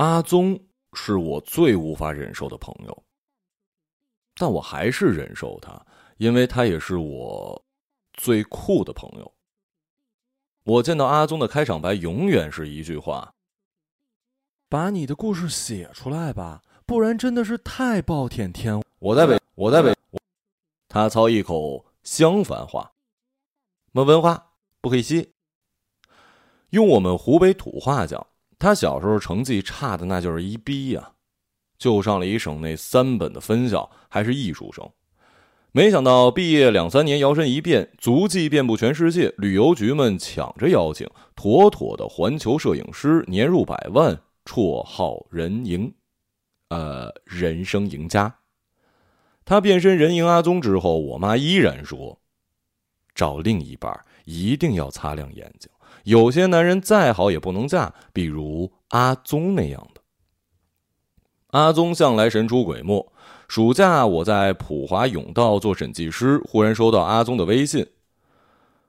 阿宗是我最无法忍受的朋友，但我还是忍受他，因为他也是我最酷的朋友。我见到阿宗的开场白永远是一句话：“把你的故事写出来吧，不然真的是太暴殄天物。”我在北，我在北，他操一口襄樊话，没文化不黑西。用我们湖北土话讲，他小时候成绩差的那就是一逼呀，就上了一省内三本的分校，还是艺术生。没想到毕业两三年，摇身一变，足迹遍布全世界，旅游局们抢着邀请，妥妥的环球摄影师，年入百万，绰号人赢，呃，人生赢家。他变身人赢阿宗之后，我妈依然说，找另一半一定要擦亮眼睛。有些男人再好也不能嫁，比如阿宗那样的。阿宗向来神出鬼没。暑假我在普华永道做审计师，忽然收到阿宗的微信：“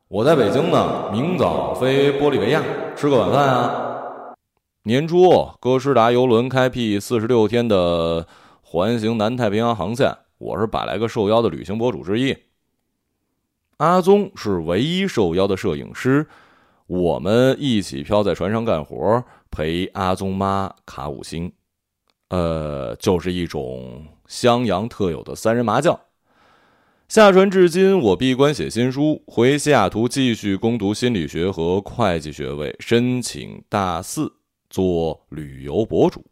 我在北京呢，明早飞玻利维亚，吃个晚饭啊。”年初，哥斯达游轮开辟四十六天的环形南太平洋航线，我是百来个受邀的旅行博主之一。阿宗是唯一受邀的摄影师。我们一起漂在船上干活，陪阿宗妈卡五星，呃，就是一种襄阳特有的三人麻将。下船至今，我闭关写新书，回西雅图继续攻读心理学和会计学位，申请大四做旅游博主。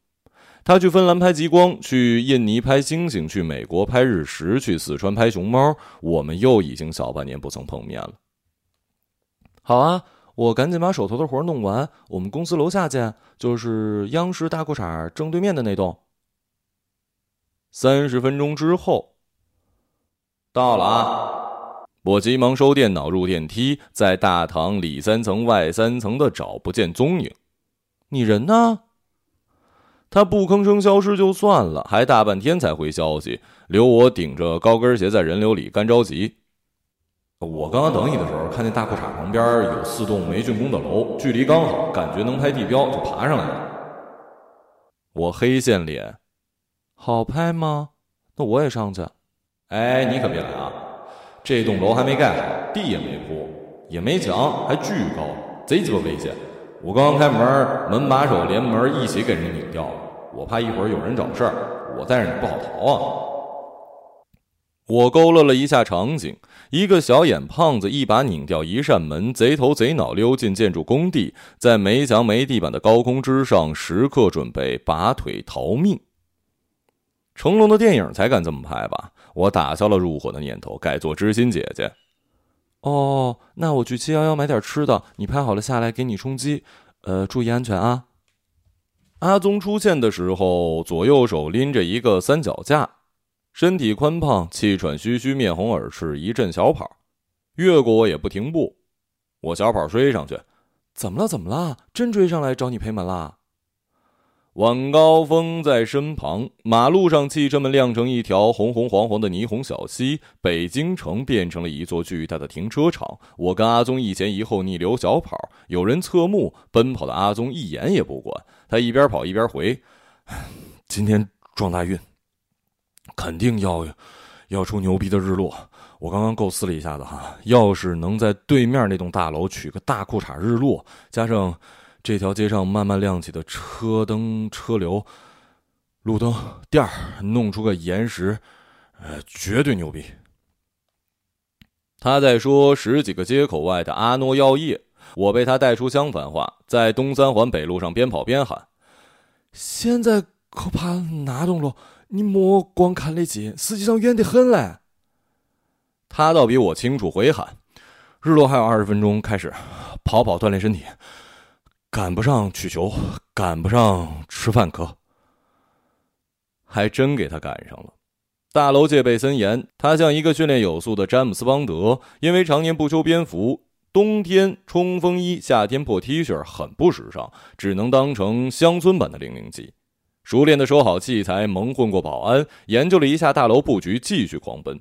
他去芬兰拍极光，去印尼拍星星，去美国拍日食，去四川拍熊猫。我们又已经小半年不曾碰面了。好啊。我赶紧把手头的活弄完，我们公司楼下见，就是央视大裤衩正对面的那栋。三十分钟之后，到了啊！我急忙收电脑，入电梯，在大堂里三层外三层的找不见踪影。你人呢？他不吭声消失就算了，还大半天才回消息，留我顶着高跟鞋在人流里干着急。我刚刚等你的时候，看见大裤衩旁边有四栋没竣工的楼，距离刚好，感觉能拍地标，就爬上来了。我黑线脸，好拍吗？那我也上去。哎，你可别来啊！这栋楼还没盖好，地也没铺，也没墙，还巨高，贼鸡巴危险。我刚刚开门，门把手连门一起给人拧掉了。我怕一会儿有人找事儿，我带着你不好逃啊。我勾勒了一下场景。一个小眼胖子一把拧掉一扇门，贼头贼脑溜进建筑工地，在没墙没地板的高空之上，时刻准备拔腿逃命。成龙的电影才敢这么拍吧？我打消了入伙的念头，改做知心姐姐。哦，那我去七幺幺买点吃的，你拍好了下来给你充饥。呃，注意安全啊！阿宗出现的时候，左右手拎着一个三脚架。身体宽胖，气喘吁吁，面红耳赤，一阵小跑，越过我也不停步。我小跑追上去，怎么了？怎么了？真追上来找你赔门啦？晚高峰在身旁，马路上汽车们亮成一条红红黄黄的霓虹小溪，北京城变成了一座巨大的停车场。我跟阿宗一前一后逆流小跑，有人侧目，奔跑的阿宗一眼也不管，他一边跑一边回：“ 今天撞大运。”肯定要要出牛逼的日落。我刚刚构思了一下子哈，要是能在对面那栋大楼取个大裤衩日落，加上这条街上慢慢亮起的车灯、车流、路灯垫儿，弄出个岩石，呃，绝对牛逼。他在说十几个街口外的阿诺药业，我被他带出相反话，在东三环北路上边跑边喊：“现在可怕哪栋楼？”你莫光看得近，实际上远得很嘞。他倒比我清楚，回喊：“日落还有二十分钟，开始跑跑锻炼身体，赶不上取球，赶不上吃饭可。”还真给他赶上了。大楼戒备森严，他像一个训练有素的詹姆斯邦德，因为常年不修边幅，冬天冲锋衣，夏天破 T 恤，很不时尚，只能当成乡村版的零零七。熟练的收好器材，蒙混过保安，研究了一下大楼布局，继续狂奔。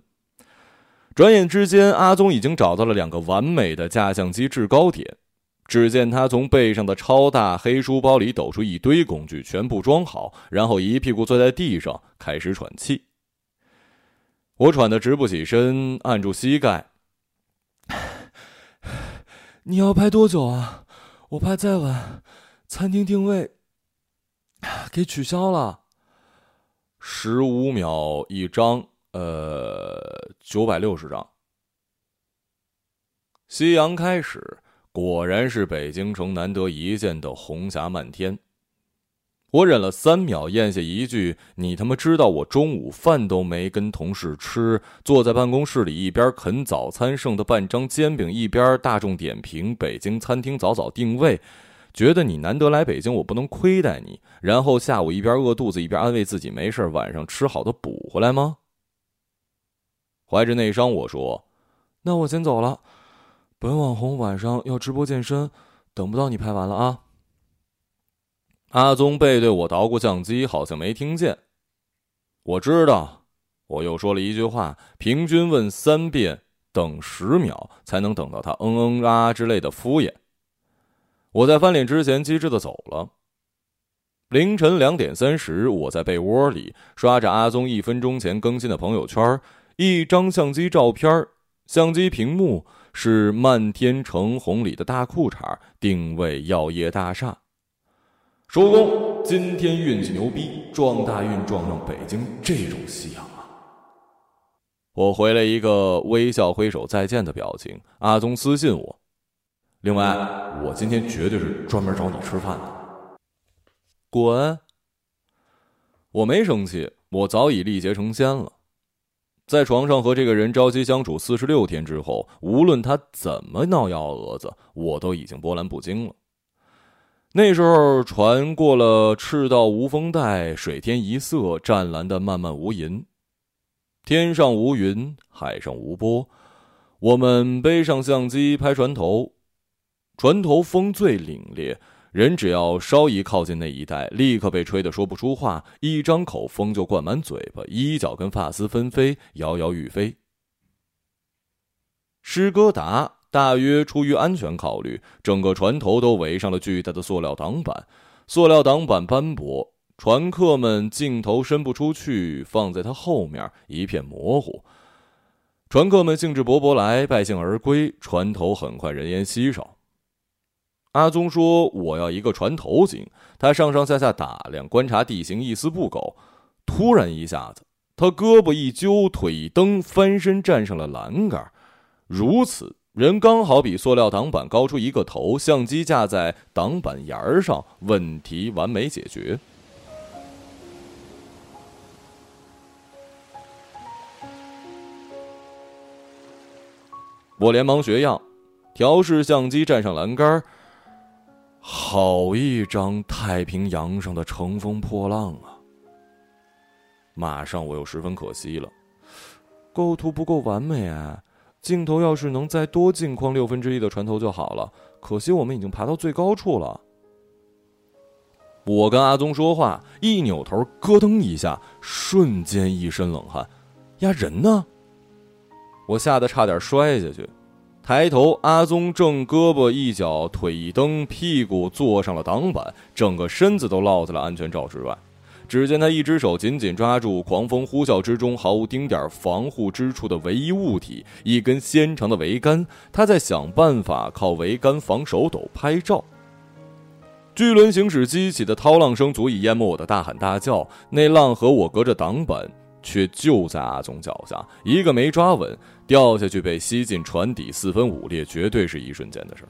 转眼之间，阿宗已经找到了两个完美的架相机制高点。只见他从背上的超大黑书包里抖出一堆工具，全部装好，然后一屁股坐在地上，开始喘气。我喘得直不起身，按住膝盖。你要拍多久啊？我怕再晚，餐厅定位 给取消了。十五秒一张，呃，九百六十张。夕阳开始。果然是北京城难得一见的红霞漫天。我忍了三秒，咽下一句：“你他妈知道我中午饭都没跟同事吃，坐在办公室里一边啃早餐剩的半张煎饼，一边大众点评北京餐厅早早定位，觉得你难得来北京，我不能亏待你。然后下午一边饿肚子一边安慰自己没事，晚上吃好的补回来吗？”怀着内伤，我说：“那我先走了。”本网红晚上要直播健身，等不到你拍完了啊！阿宗背对我捣鼓相机，好像没听见。我知道，我又说了一句话：平均问三遍，等十秒才能等到他嗯嗯啊之类的敷衍。我在翻脸之前机智的走了。凌晨两点三十，我在被窝里刷着阿宗一分钟前更新的朋友圈，一张相机照片，相机屏幕。是漫天橙红里的大裤衩，定位药业大厦。收工，今天运气牛逼，撞大运撞上北京这种夕阳啊！我回了一个微笑挥手再见的表情。阿宗私信我，另外，我今天绝对是专门找你吃饭的。滚！我没生气，我早已历劫成仙了。在床上和这个人朝夕相处四十六天之后，无论他怎么闹幺蛾子，我都已经波澜不惊了。那时候，船过了赤道无风带，水天一色，湛蓝的漫漫无垠。天上无云，海上无波。我们背上相机拍船头，船头风最凛冽。人只要稍一靠近那一带，立刻被吹得说不出话，一张口风就灌满嘴巴，衣角跟发丝纷飞，摇摇欲飞。诗歌达大约出于安全考虑，整个船头都围上了巨大的塑料挡板，塑料挡板斑驳，船客们镜头伸不出去，放在它后面一片模糊。船客们兴致勃勃来，败兴而归，船头很快人烟稀少。阿宗说：“我要一个船头景。”他上上下下打量、观察地形，一丝不苟。突然一下子，他胳膊一揪，腿一蹬，翻身站上了栏杆。如此，人刚好比塑料挡板高出一个头，相机架在挡板沿上，问题完美解决。我连忙学样，调试相机，站上栏杆。好一张太平洋上的乘风破浪啊！马上我又十分可惜了，构图不够完美啊！镜头要是能再多镜框六分之一的船头就好了。可惜我们已经爬到最高处了。我跟阿宗说话，一扭头，咯噔一下，瞬间一身冷汗。呀，人呢？我吓得差点摔下去。抬头，阿宗正胳膊一脚，腿一蹬，屁股坐上了挡板，整个身子都落在了安全罩之外。只见他一只手紧紧抓住狂风呼啸之中毫无丁点防护之处的唯一物体——一根纤长的桅杆。他在想办法靠桅杆防手抖拍照。巨轮行驶激起的涛浪声足以淹没我的大喊大叫，那浪和我隔着挡板。却就在阿宗脚下，一个没抓稳，掉下去被吸进船底，四分五裂，绝对是一瞬间的事儿。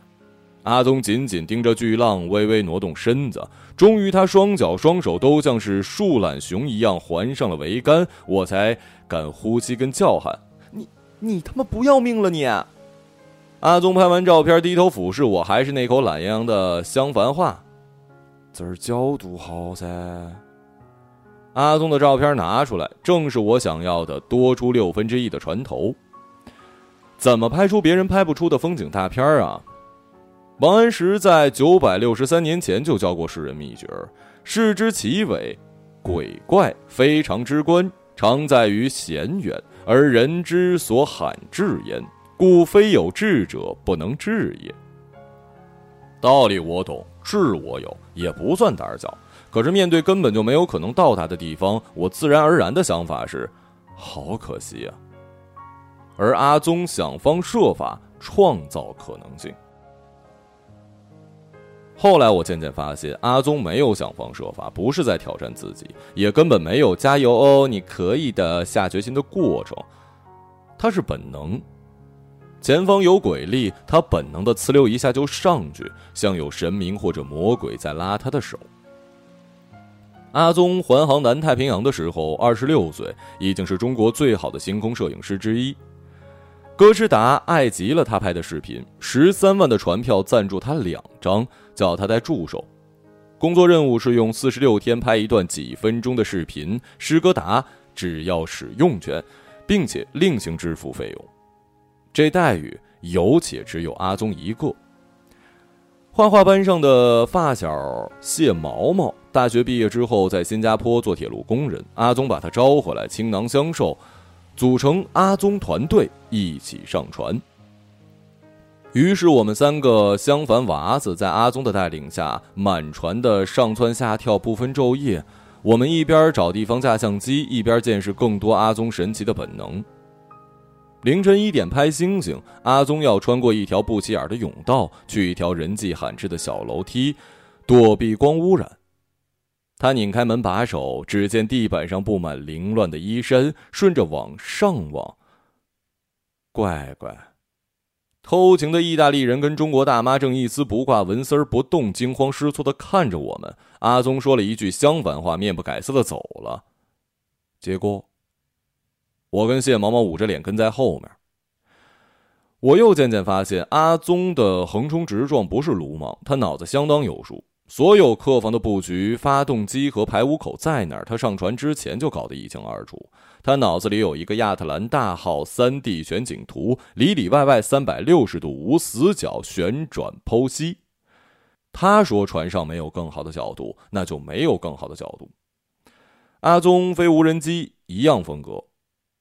阿宗紧紧盯着巨浪，微微挪动身子，终于他双脚双手都像是树懒熊一样环上了桅杆，我才敢呼吸跟叫喊：“你你他妈不要命了你！”阿宗拍完照片，低头俯视我，还是那口懒洋洋的襄樊话：“这儿角度好噻。”阿宗的照片拿出来，正是我想要的多出六分之一的船头。怎么拍出别人拍不出的风景大片啊？王安石在九百六十三年前就教过世人秘诀：事之奇伟，鬼怪非常之观，常在于险远，而人之所罕至焉，故非有志者不能至也。道理我懂，志我有，也不算胆小。可是面对根本就没有可能到达的地方，我自然而然的想法是：好可惜啊。而阿宗想方设法创造可能性。后来我渐渐发现，阿宗没有想方设法，不是在挑战自己，也根本没有加油哦，你可以的下决心的过程。他是本能，前方有鬼力，他本能的呲溜一下就上去，像有神明或者魔鬼在拉他的手。阿宗环航南太平洋的时候，二十六岁，已经是中国最好的星空摄影师之一。哥斯达爱极了他拍的视频，十三万的船票赞助他两张，叫他带助手。工作任务是用四十六天拍一段几分钟的视频，施歌达只要使用权。并且另行支付费用，这待遇有且只有阿宗一个。画画班上的发小谢毛毛，大学毕业之后在新加坡做铁路工人，阿宗把他招回来，倾囊相授，组成阿宗团队一起上船。于是我们三个襄樊娃子在阿宗的带领下，满船的上蹿下跳，不分昼夜。我们一边找地方架相机，一边见识更多阿宗神奇的本能。凌晨一点拍星星，阿宗要穿过一条不起眼的甬道，去一条人迹罕至的小楼梯，躲避光污染。他拧开门把手，只见地板上布满凌乱的衣衫，顺着往上望，乖乖。偷情的意大利人跟中国大妈正一丝不挂、纹丝儿不动、惊慌失措的看着我们。阿宗说了一句相反话，面不改色的走了。结果，我跟谢毛毛捂着脸跟在后面。我又渐渐发现，阿宗的横冲直撞不是鲁莽，他脑子相当有数。所有客房的布局、发动机和排污口在哪儿，他上船之前就搞得一清二楚。他脑子里有一个亚特兰大号三 D 全景图，里里外外三百六十度无死角旋转剖析。他说船上没有更好的角度，那就没有更好的角度。阿宗飞无人机一样风格，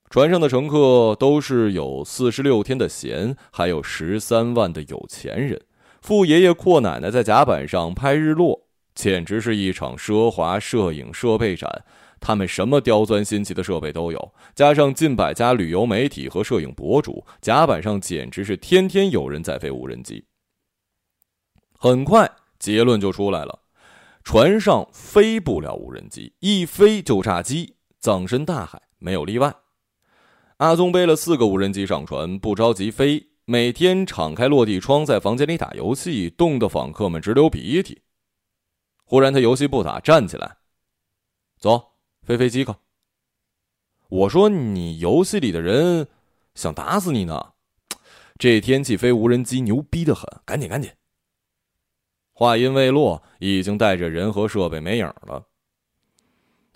船上的乘客都是有四十六天的闲，还有十三万的有钱人，富爷爷阔奶奶在甲板上拍日落，简直是一场奢华摄影设备展。他们什么刁钻新奇的设备都有，加上近百家旅游媒体和摄影博主，甲板上简直是天天有人在飞无人机。很快结论就出来了：船上飞不了无人机，一飞就炸机，葬身大海，没有例外。阿宗背了四个无人机上船，不着急飞，每天敞开落地窗，在房间里打游戏，冻得访客们直流鼻涕。忽然他游戏不打，站起来，走。飞飞机去。我说你游戏里的人想打死你呢，这天气飞无人机牛逼的很，赶紧赶紧。话音未落，已经带着人和设备没影了。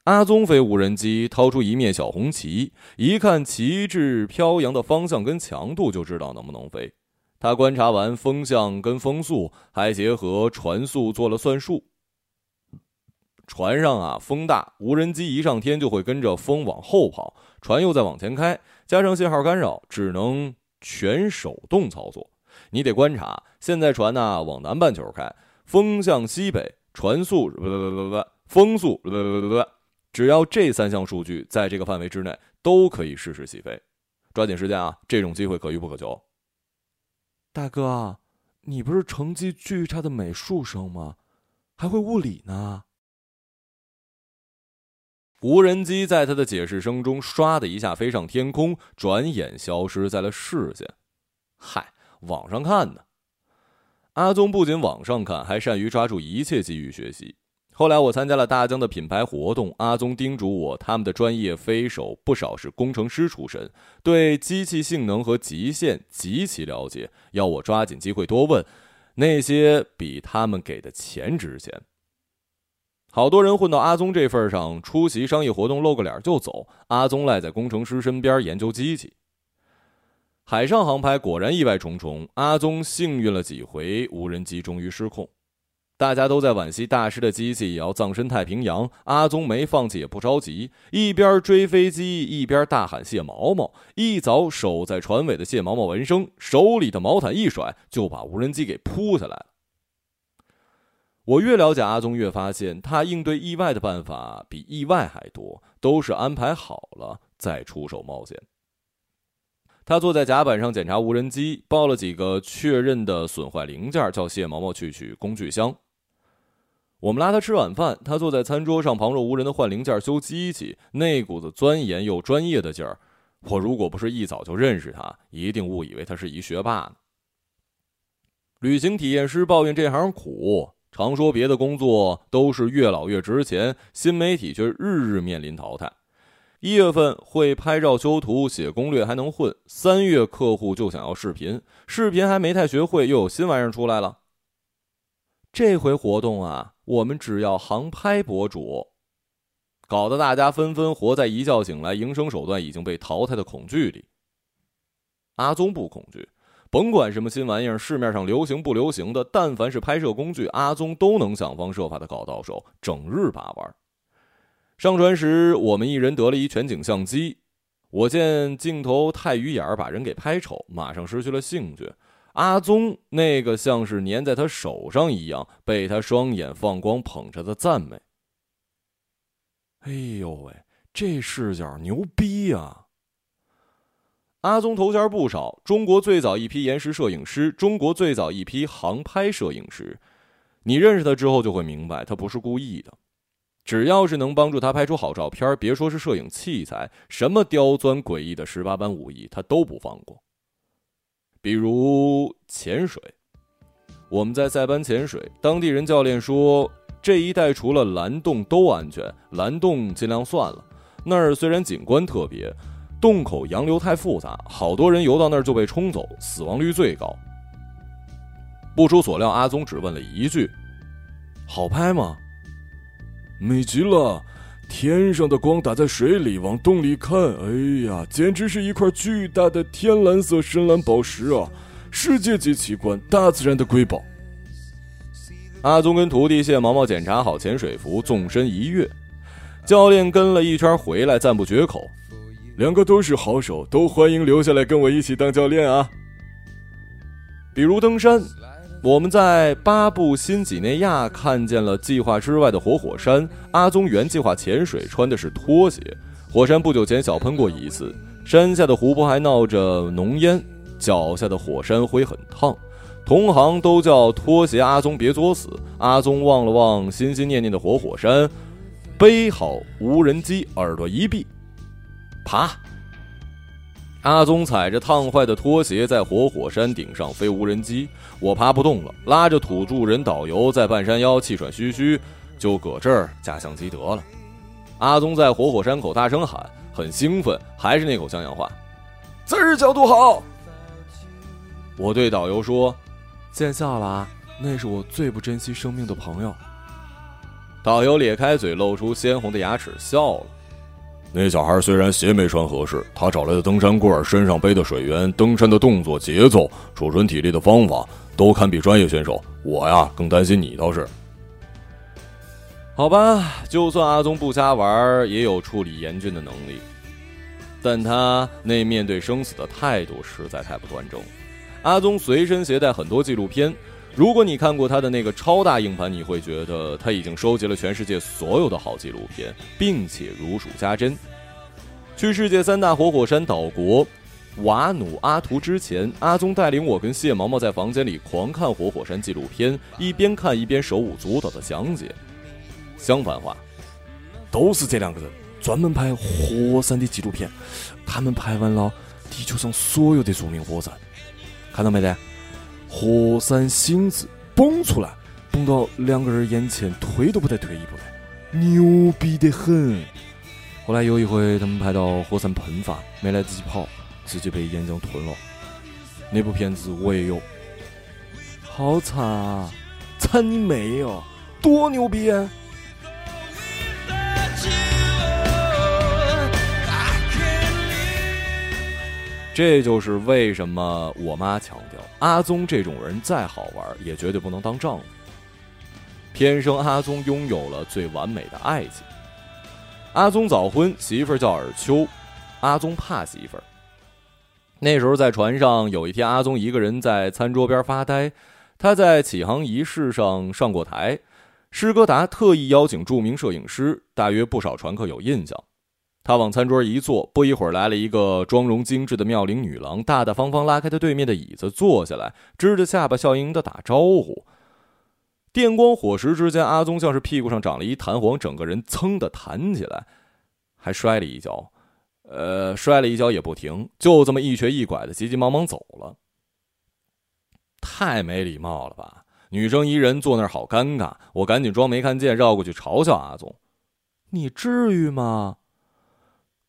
阿宗飞无人机掏出一面小红旗，一看旗帜飘扬的方向跟强度，就知道能不能飞。他观察完风向跟风速，还结合船速做了算术。船上啊，风大，无人机一上天就会跟着风往后跑，船又在往前开，加上信号干扰，只能全手动操作。你得观察，现在船呢往南半球开，风向西北，船速不不不不，风速不不不不，只要这三项数据在这个范围之内，都可以试试起飞。抓紧时间啊，这种机会可遇不可求。大哥，你不是成绩巨差的美术生吗？还会物理呢？无人机在他的解释声中，唰的一下飞上天空，转眼消失在了视线。嗨，网上看的。阿宗不仅网上看，还善于抓住一切机遇学习。后来我参加了大疆的品牌活动，阿宗叮嘱我，他们的专业飞手不少是工程师出身，对机器性能和极限极其了解，要我抓紧机会多问，那些比他们给的钱值钱。好多人混到阿宗这份上，出席商业活动露个脸就走。阿宗赖在工程师身边研究机器。海上航拍果然意外重重，阿宗幸运了几回，无人机终于失控。大家都在惋惜大师的机器也要葬身太平洋，阿宗没放弃也不着急，一边追飞机一边大喊谢毛毛。一早守在船尾的谢毛毛闻声，手里的毛毯一甩，就把无人机给扑下来了。我越了解阿宗，越发现他应对意外的办法比意外还多，都是安排好了再出手冒险。他坐在甲板上检查无人机，报了几个确认的损坏零件，叫谢毛毛去取工具箱。我们拉他吃晚饭，他坐在餐桌上旁若无人的换零件、修机器，那股子钻研又专业的劲儿，我如果不是一早就认识他，一定误以为他是一学霸呢。旅行体验师抱怨这行苦。常说别的工作都是越老越值钱，新媒体却日日面临淘汰。一月份会拍照、修图、写攻略还能混，三月客户就想要视频，视频还没太学会，又有新玩意儿出来了。这回活动啊，我们只要航拍博主，搞得大家纷纷活在一觉醒来营生手段已经被淘汰的恐惧里。阿宗不恐惧。甭管什么新玩意儿，市面上流行不流行的，但凡是拍摄工具，阿宗都能想方设法的搞到手，整日把玩。上船时，我们一人得了一全景相机。我见镜头太鱼眼儿，把人给拍丑，马上失去了兴趣。阿宗那个像是粘在他手上一样，被他双眼放光捧着的赞美。哎呦喂，这视角牛逼呀！阿宗头衔不少，中国最早一批延时摄影师，中国最早一批航拍摄影师。你认识他之后就会明白，他不是故意的。只要是能帮助他拍出好照片，别说是摄影器材，什么刁钻诡异的十八般武艺，他都不放过。比如潜水，我们在塞班潜水，当地人教练说，这一带除了蓝洞都安全，蓝洞尽量算了。那儿虽然景观特别。洞口洋流太复杂，好多人游到那儿就被冲走，死亡率最高。不出所料，阿宗只问了一句：“好拍吗？”美极了，天上的光打在水里，往洞里看，哎呀，简直是一块巨大的天蓝色深蓝宝石啊！世界级奇观，大自然的瑰宝。阿宗跟徒弟谢毛毛检查好潜水服，纵身一跃，教练跟了一圈回来，赞不绝口。两个都是好手，都欢迎留下来跟我一起当教练啊！比如登山，我们在巴布新几内亚看见了计划之外的活火山。阿宗原计划潜水，穿的是拖鞋。火山不久前小喷过一次，山下的湖泊还闹着浓烟，脚下的火山灰很烫。同行都叫拖鞋阿宗别作死。阿宗望了望心心念念的活火山，背好无人机，耳朵一闭。爬！阿宗踩着烫坏的拖鞋在活火山顶上飞无人机，我爬不动了，拉着土著人导游在半山腰气喘吁吁，就搁这儿架相机得了。阿宗在活火山口大声喊，很兴奋，还是那口襄阳话：“这儿角度好。”我对导游说：“见笑了，那是我最不珍惜生命的朋友。”导游咧开嘴，露出鲜红的牙齿，笑了。那小孩虽然鞋没穿合适，他找来的登山棍、身上背的水源、登山的动作节奏、储存体力的方法，都堪比专业选手。我呀，更担心你倒是。好吧，就算阿宗不瞎玩，也有处理严峻的能力，但他那面对生死的态度实在太不端正。阿宗随身携带很多纪录片。如果你看过他的那个超大硬盘，你会觉得他已经收集了全世界所有的好纪录片，并且如数家珍。去世界三大活火山岛国瓦努阿图之前，阿宗带领我跟谢毛毛在房间里狂看活火山纪录片，一边看一边手舞足蹈的讲解。相反话，都是这两个人专门拍火山的纪录片，他们拍完了地球上所有的著名火山，看到没得？火山星子蹦出来，蹦到两个人眼前，推都不带退一步的，牛逼得很。后来有一回，他们拍到火山喷发，没来得及跑，直接被岩浆吞了。那部片子我也有，好惨啊！惨你妹哟，多牛逼啊！这就是为什么我妈强，阿宗这种人再好玩，也绝对不能当丈夫。天生阿宗拥有了最完美的爱情。阿宗早婚，媳妇儿叫尔秋。阿宗怕媳妇儿。那时候在船上，有一天阿宗一个人在餐桌边发呆。他在起航仪式上上过台，施哥达特意邀请著名摄影师，大约不少船客有印象。他往餐桌一坐，不一会儿来了一个妆容精致的妙龄女郎，大大方方拉开他对面的椅子坐下来，支着下巴笑盈盈的打招呼。电光火石之间，阿宗像是屁股上长了一弹簧，整个人噌的弹起来，还摔了一跤，呃，摔了一跤也不停，就这么一瘸一拐的急急忙忙走了。太没礼貌了吧！女生一人坐那儿好尴尬，我赶紧装没看见，绕过去嘲笑阿宗：“你至于吗？”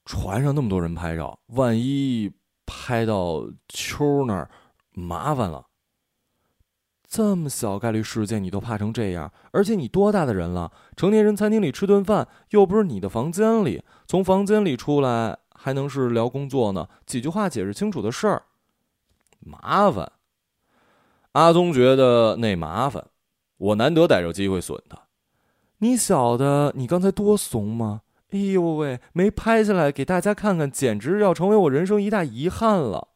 船上那么多人拍照，万一拍到秋那儿，麻烦了。这么小概率事件你都怕成这样，而且你多大的人了？成年人餐厅里吃顿饭，又不是你的房间里，从房间里出来还能是聊工作呢？几句话解释清楚的事儿，麻烦。阿宗觉得那麻烦，我难得逮着机会损他。你晓得你刚才多怂吗？哎呦喂！没拍下来给大家看看，简直要成为我人生一大遗憾了。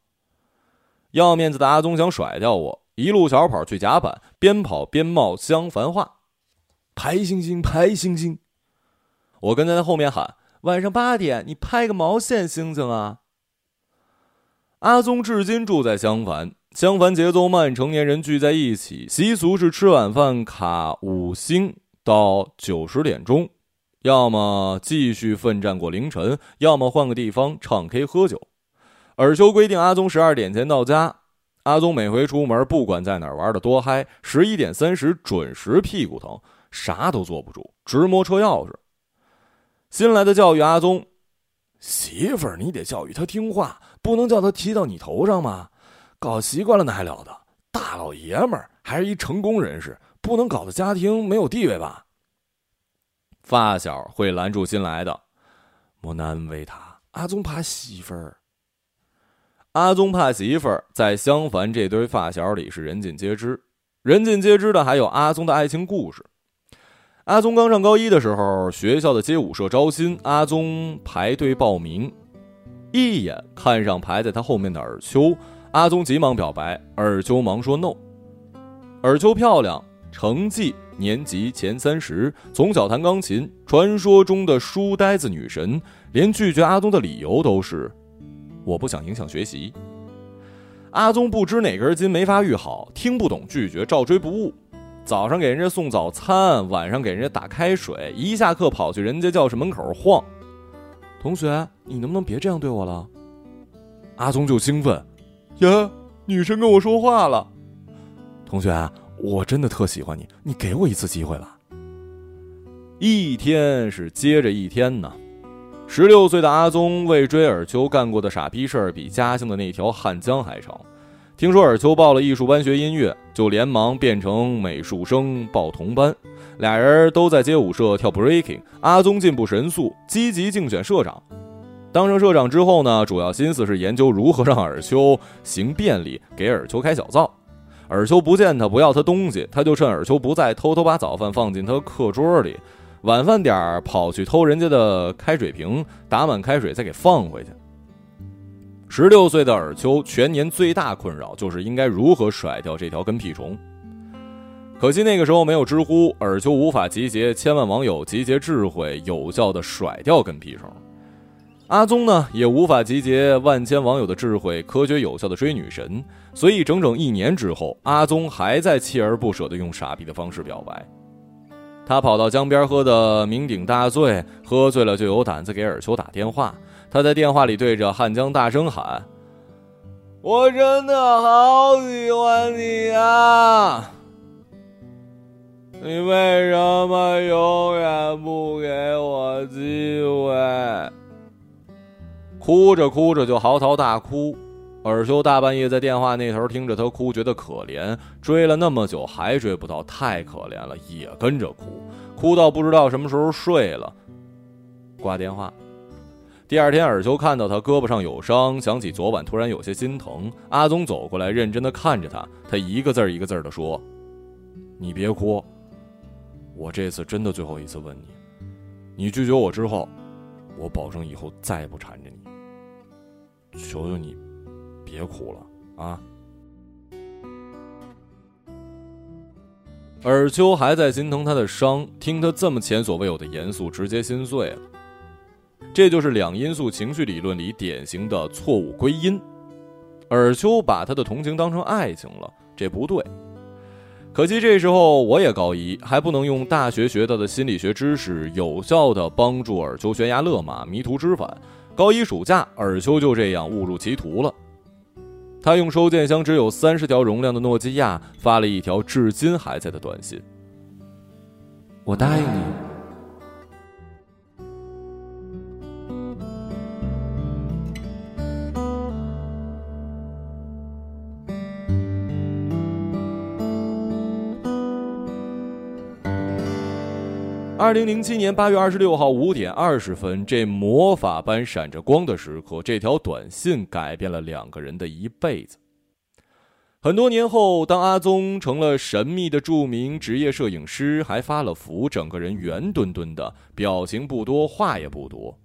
要面子的阿宗想甩掉我，一路小跑去甲板，边跑边冒襄樊话：“排星星，排星星！”我跟在他后面喊：“晚上八点，你拍个毛线星星啊！”阿宗至今住在襄樊，襄樊节奏慢，成年人聚在一起，习俗是吃晚饭卡五星到九十点钟。要么继续奋战过凌晨，要么换个地方唱 K 喝酒。尔修规定阿宗十二点前到家。阿宗每回出门，不管在哪儿玩的多嗨，十一点三十准时屁股疼，啥都坐不住，直摸车钥匙。新来的教育阿宗，媳妇儿你得教育他听话，不能叫他踢到你头上吗？搞习惯了那还了得？大老爷们儿还是一成功人士，不能搞得家庭没有地位吧？发小会拦住新来的，莫难为他。阿宗怕媳妇儿，阿宗怕媳妇儿，在襄樊这堆发小里是人尽皆知。人尽皆知的还有阿宗的爱情故事。阿宗刚上高一的时候，学校的街舞社招新，阿宗排队报名，一眼看上排在他后面的尔秋，阿宗急忙表白，尔秋忙说 no。尔秋漂亮，成绩。年级前三十，从小弹钢琴，传说中的书呆子女神，连拒绝阿宗的理由都是我不想影响学习。阿宗不知哪根筋没发育好，听不懂拒绝，照追不误。早上给人家送早餐，晚上给人家打开水，一下课跑去人家教室门口晃。同学，你能不能别这样对我了？阿宗就兴奋，呀，女神跟我说话了。同学。我真的特喜欢你，你给我一次机会吧。一天是接着一天呢。十六岁的阿宗为追尔秋干过的傻逼事儿，比家乡的那条汉江还长。听说尔秋报了艺术班学音乐，就连忙变成美术生报同班。俩人都在街舞社跳 breaking。阿宗进步神速，积极竞选社长。当上社长之后呢，主要心思是研究如何让尔秋行便利，给尔秋开小灶。尔秋不见他，不要他东西，他就趁尔秋不在，偷偷把早饭放进他课桌里，晚饭点儿跑去偷人家的开水瓶，打满开水再给放回去。十六岁的尔秋全年最大困扰就是应该如何甩掉这条跟屁虫。可惜那个时候没有知乎，尔秋无法集结千万网友集结智慧，有效的甩掉跟屁虫。阿宗呢，也无法集结万千网友的智慧，科学有效的追女神。所以整整一年之后，阿宗还在锲而不舍的用傻逼的方式表白。他跑到江边喝的酩酊大醉，喝醉了就有胆子给尔秋打电话。他在电话里对着汉江大声喊：“我真的好喜欢你啊！你为什么永远不给我机会？”哭着哭着就嚎啕大哭，尔修大半夜在电话那头听着他哭，觉得可怜。追了那么久还追不到，太可怜了，也跟着哭，哭到不知道什么时候睡了。挂电话。第二天，尔修看到他胳膊上有伤，想起昨晚，突然有些心疼。阿宗走过来，认真的看着他，他一个字一个字的说：“你别哭，我这次真的最后一次问你，你拒绝我之后，我保证以后再也不缠着你。”求求你，别哭了啊！尔秋还在心疼他的伤，听他这么前所未有的严肃，直接心碎了。这就是两因素情绪理论里典型的错误归因。尔秋把他的同情当成爱情了，这不对。可惜这时候我也高一，还不能用大学学到的心理学知识有效的帮助尔秋悬崖勒马、迷途知返。高一暑假，尔秋就这样误入歧途了。他用收件箱只有三十条容量的诺基亚发了一条至今还在的短信：“我答应你。”二零零七年八月二十六号五点二十分，这魔法般闪着光的时刻，这条短信改变了两个人的一辈子。很多年后，当阿宗成了神秘的著名职业摄影师，还发了福，整个人圆墩墩的，表情不多，话也不多。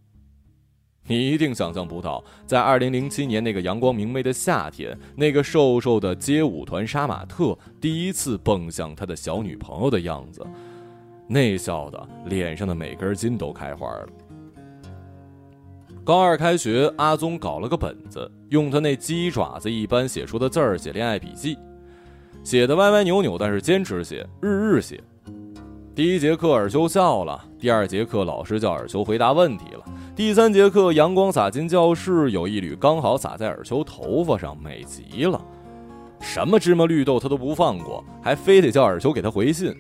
你一定想象不到，在二零零七年那个阳光明媚的夏天，那个瘦瘦的街舞团杀马特第一次蹦向他的小女朋友的样子。那笑的脸上的每根筋都开花了。高二开学，阿宗搞了个本子，用他那鸡爪子一般写出的字儿写恋爱笔记，写的歪歪扭扭，但是坚持写，日日写。第一节课尔秋笑了，第二节课老师叫尔秋回答问题了，第三节课阳光洒进教室，有一缕刚好洒在尔秋头发上，美极了。什么芝麻绿豆他都不放过，还非得叫尔秋给他回信。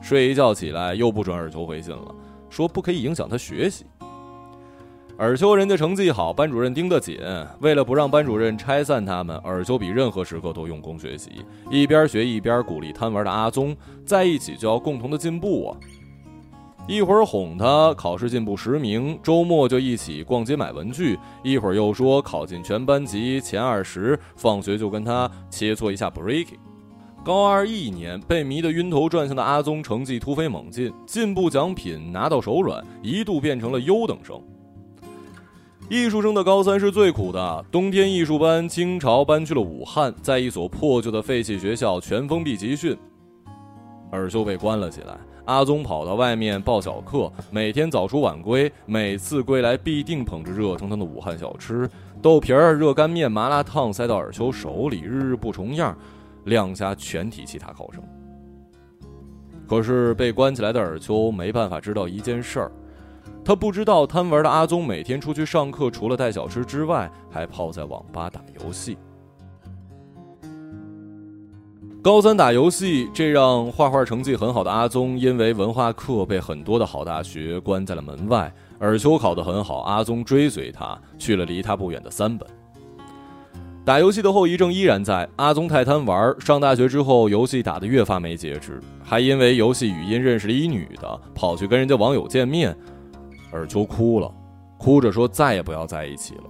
睡一觉起来又不准尔秋回信了，说不可以影响他学习。尔秋人家成绩好，班主任盯得紧，为了不让班主任拆散他们，尔秋比任何时刻都用功学习，一边学一边鼓励贪玩的阿宗，在一起就要共同的进步啊！一会儿哄他考试进步十名，周末就一起逛街买文具；一会儿又说考进全班级前二十，放学就跟他切磋一下 breaking。高二一年，被迷得晕头转向的阿宗成绩突飞猛进，进步奖品拿到手软，一度变成了优等生。艺术生的高三是最苦的，冬天艺术班倾巢搬去了武汉，在一所破旧的废弃学校全封闭集训，尔修被关了起来。阿宗跑到外面报小课，每天早出晚归，每次归来必定捧着热腾腾的武汉小吃，豆皮儿、热干面、麻辣烫塞到尔修手里，日日不重样。亮瞎全体其他考生。可是被关起来的尔秋没办法知道一件事儿，他不知道贪玩的阿宗每天出去上课，除了带小吃之外，还泡在网吧打游戏。高三打游戏，这让画画成绩很好的阿宗因为文化课被很多的好大学关在了门外。尔秋考得很好，阿宗追随他去了离他不远的三本。打游戏的后遗症依然在。阿宗太贪玩，上大学之后，游戏打得越发没节制，还因为游戏语音认识了一女的，跑去跟人家网友见面。尔秋哭了，哭着说再也不要在一起了。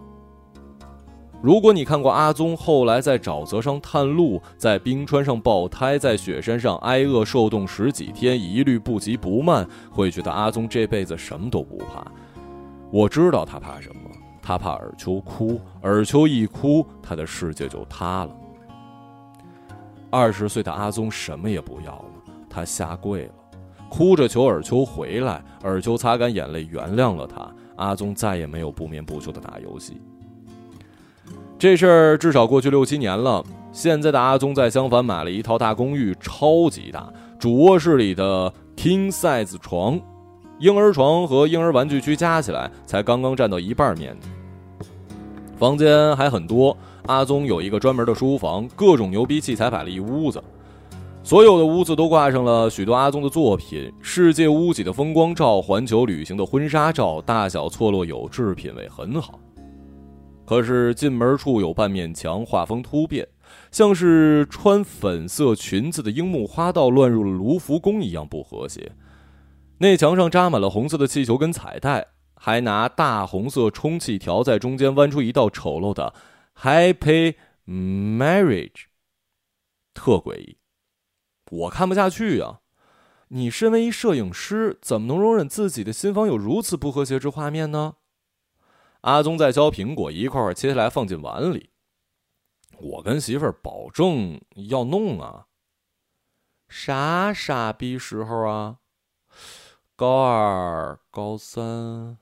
如果你看过阿宗后来在沼泽上探路，在冰川上爆胎，在雪山上挨饿受冻十几天，一律不急不慢，会觉得阿宗这辈子什么都不怕。我知道他怕什么。他怕尔秋哭，尔秋一哭，他的世界就塌了。二十岁的阿宗什么也不要了，他下跪了，哭着求尔秋回来。尔秋擦干眼泪，原谅了他。阿宗再也没有不眠不休的打游戏。这事儿至少过去六七年了。现在的阿宗在襄樊买了一套大公寓，超级大，主卧室里的 king size 床，婴儿床和婴儿玩具区加起来才刚刚占到一半面积。房间还很多，阿宗有一个专门的书房，各种牛逼器材摆了一屋子。所有的屋子都挂上了许多阿宗的作品：世界屋脊的风光照、环球旅行的婚纱照，大小错落有致，品味很好。可是进门处有半面墙，画风突变，像是穿粉色裙子的樱木花道乱入了卢浮宫一样不和谐。那墙上扎满了红色的气球跟彩带。还拿大红色充气条在中间弯出一道丑陋的 “Happy Marriage”，特诡异，我看不下去呀！你身为一摄影师，怎么能容忍自己的新房有如此不和谐之画面呢？阿宗在削苹果，一块块切下来放进碗里。我跟媳妇儿保证要弄啊。啥傻逼时候啊？高二、高三，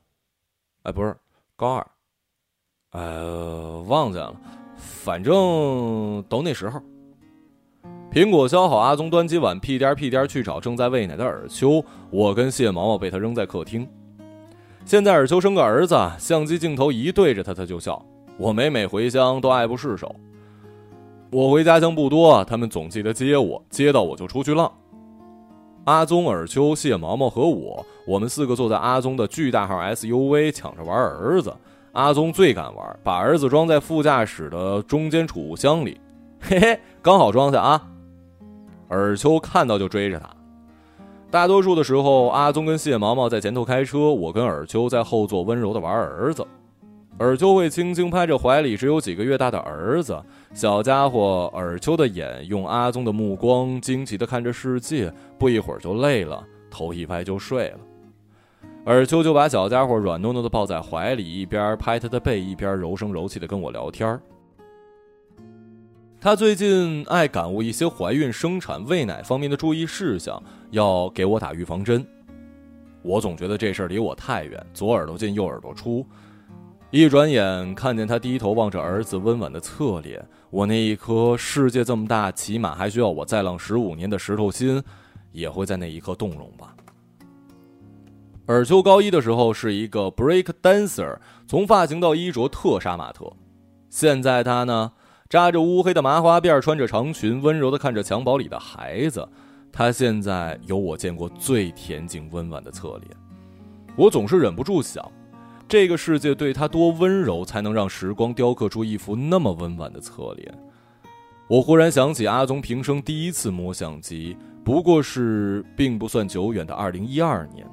哎，不是高二，呃，忘记了，反正都那时候。苹果削好，阿宗端起碗，屁颠屁颠去找正在喂奶的尔秋。我跟谢毛毛被他扔在客厅。现在尔秋生个儿子，相机镜头一对着他，他就笑。我每每回乡都爱不释手。我回家乡不多，他们总记得接我，接到我就出去浪。阿宗、尔秋、谢毛毛和我，我们四个坐在阿宗的巨大号 SUV，抢着玩儿子。阿宗最敢玩，把儿子装在副驾驶的中间储物箱里，嘿嘿，刚好装下啊。尔秋看到就追着他。大多数的时候，阿宗跟谢毛毛在前头开车，我跟尔秋在后座温柔的玩儿子。尔秋会轻轻拍着怀里只有几个月大的儿子，小家伙尔秋的眼用阿宗的目光惊奇的看着世界，不一会儿就累了，头一歪就睡了。尔秋就把小家伙软糯糯的抱在怀里，一边拍他的背，一边柔声柔气的跟我聊天儿。他最近爱感悟一些怀孕、生产、喂奶方面的注意事项，要给我打预防针。我总觉得这事儿离我太远，左耳朵进右耳朵出。一转眼看见他低头望着儿子温婉的侧脸，我那一颗世界这么大，起码还需要我再浪十五年的石头心，也会在那一刻动容吧。尔秋高一的时候是一个 break dancer，从发型到衣着特杀马特。现在他呢？扎着乌黑的麻花辫，穿着长裙，温柔的看着襁褓里的孩子。他现在有我见过最恬静温婉的侧脸。我总是忍不住想，这个世界对他多温柔，才能让时光雕刻出一幅那么温婉的侧脸。我忽然想起阿宗平生第一次摸相机，不过是并不算久远的二零一二年。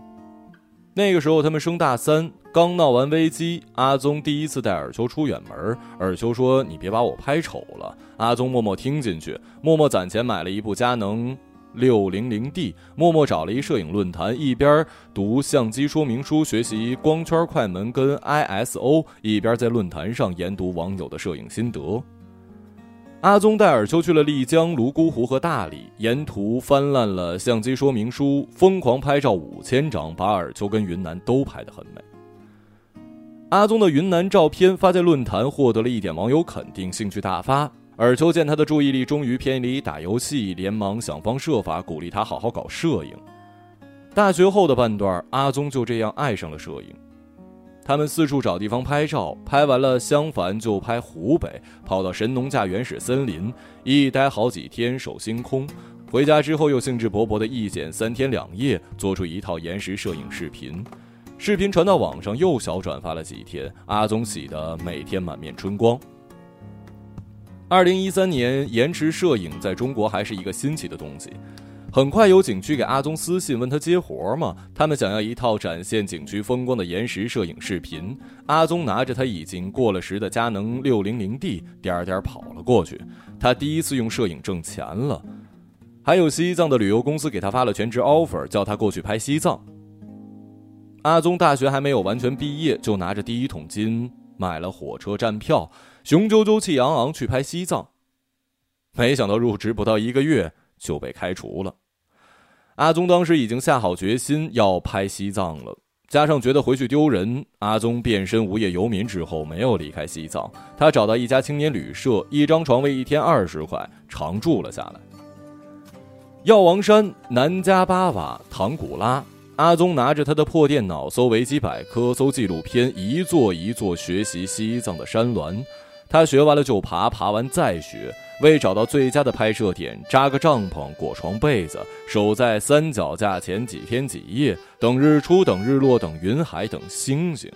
那个时候他们升大三。刚闹完危机，阿宗第一次带尔秋出远门。尔秋说：“你别把我拍丑了。”阿宗默默听进去，默默攒钱买了一部佳能六零零 D，默默找了一摄影论坛，一边读相机说明书，学习光圈、快门跟 ISO，一边在论坛上研读网友的摄影心得。阿宗带尔秋去了丽江、泸沽湖和大理，沿途翻烂了相机说明书，疯狂拍照五千张，把尔秋跟云南都拍得很美。阿宗的云南照片发在论坛，获得了一点网友肯定，兴趣大发。尔秋见他的注意力终于偏离打游戏，连忙想方设法鼓励他好好搞摄影。大学后的半段，阿宗就这样爱上了摄影。他们四处找地方拍照，拍完了襄樊就拍湖北，跑到神农架原始森林，一待好几天，守星空。回家之后又兴致勃勃的一剪三天两夜，做出一套延时摄影视频。视频传到网上，又小转发了几天，阿宗喜得每天满面春光。二零一三年，延迟摄影在中国还是一个新奇的东西。很快有景区给阿宗私信问他接活儿吗？他们想要一套展现景区风光的延时摄影视频。阿宗拿着他已经过了时的佳能六零零 D，颠儿颠儿跑了过去。他第一次用摄影挣钱了。还有西藏的旅游公司给他发了全职 offer，叫他过去拍西藏。阿宗大学还没有完全毕业，就拿着第一桶金买了火车站票，雄赳赳气昂昂去拍西藏。没想到入职不到一个月就被开除了。阿宗当时已经下好决心要拍西藏了，加上觉得回去丢人，阿宗变身无业游民之后没有离开西藏。他找到一家青年旅社，一张床位一天二十块，常住了下来。药王山、南迦巴瓦、唐古拉。阿宗拿着他的破电脑，搜维基百科，搜纪录片，一座一座学习西藏的山峦。他学完了就爬，爬完再学。为找到最佳的拍摄点，扎个帐篷，裹床被子，守在三脚架前几天几夜，等日出，等日落，等云海，等星星。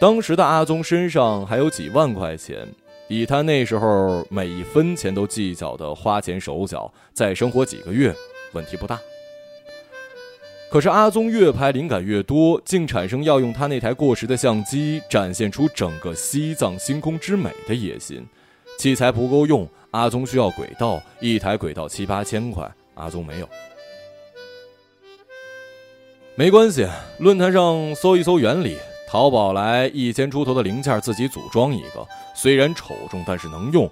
当时的阿宗身上还有几万块钱，以他那时候每一分钱都计较的花钱手脚，再生活几个月，问题不大。可是阿宗越拍灵感越多，竟产生要用他那台过时的相机展现出整个西藏星空之美的野心。器材不够用，阿宗需要轨道，一台轨道七八千块，阿宗没有。没关系，论坛上搜一搜原理，淘宝来一千出头的零件自己组装一个，虽然丑重，但是能用，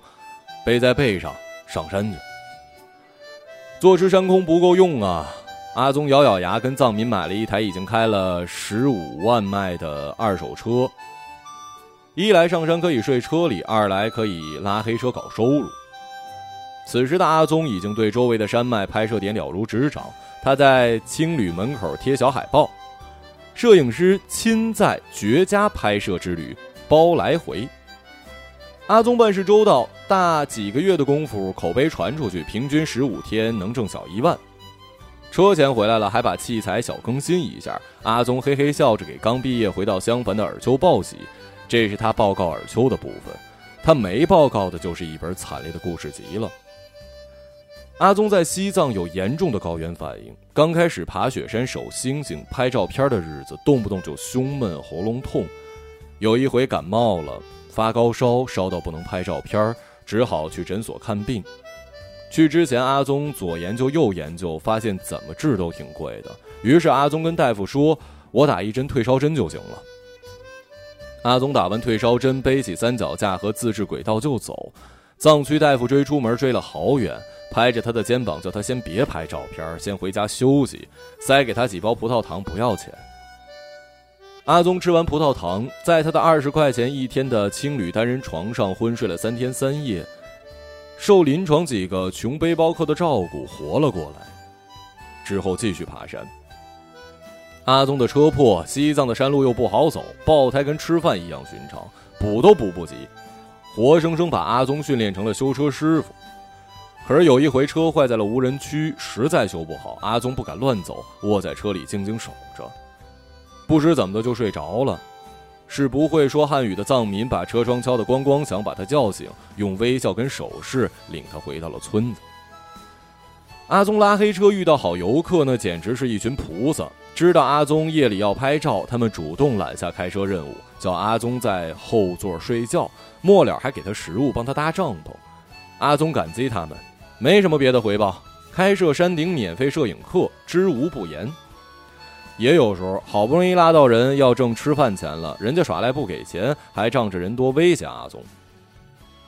背在背上上山去。坐吃山空不够用啊！阿宗咬咬牙，跟藏民买了一台已经开了十五万迈的二手车。一来上山可以睡车里，二来可以拉黑车搞收入。此时的阿宗已经对周围的山脉拍摄点了如指掌。他在青旅门口贴小海报：“摄影师亲在绝佳拍摄之旅，包来回。”阿宗办事周到，大几个月的功夫，口碑传出去，平均十五天能挣小一万。车钱回来了，还把器材小更新一下。阿宗嘿嘿笑着给刚毕业回到襄樊的尔秋报喜。这是他报告尔秋的部分，他没报告的就是一本惨烈的故事集了。阿宗在西藏有严重的高原反应，刚开始爬雪山守星星拍照片的日子，动不动就胸闷喉咙痛，有一回感冒了发高烧，烧到不能拍照片，只好去诊所看病。去之前，阿宗左研究右研究，发现怎么治都挺贵的。于是阿宗跟大夫说：“我打一针退烧针就行了。”阿宗打完退烧针，背起三脚架和自制轨道就走。藏区大夫追出门，追了好远，拍着他的肩膀，叫他先别拍照片，先回家休息。塞给他几包葡萄糖，不要钱。阿宗吃完葡萄糖，在他的二十块钱一天的青旅单人床上昏睡了三天三夜。受临床几个穷背包客的照顾，活了过来。之后继续爬山。阿宗的车破，西藏的山路又不好走，爆胎跟吃饭一样寻常，补都补不及，活生生把阿宗训练成了修车师傅。可是有一回车坏在了无人区，实在修不好，阿宗不敢乱走，窝在车里静静守着。不知怎么的就睡着了。是不会说汉语的藏民把车窗敲得咣咣响，把他叫醒，用微笑跟手势领他回到了村子。阿宗拉黑车遇到好游客，那简直是一群菩萨。知道阿宗夜里要拍照，他们主动揽下开车任务，叫阿宗在后座睡觉，末了还给他食物，帮他搭帐篷。阿宗感激他们，没什么别的回报，开设山顶免费摄影课，知无不言。也有时候好不容易拉到人要挣吃饭钱了，人家耍赖不给钱，还仗着人多威胁阿宗。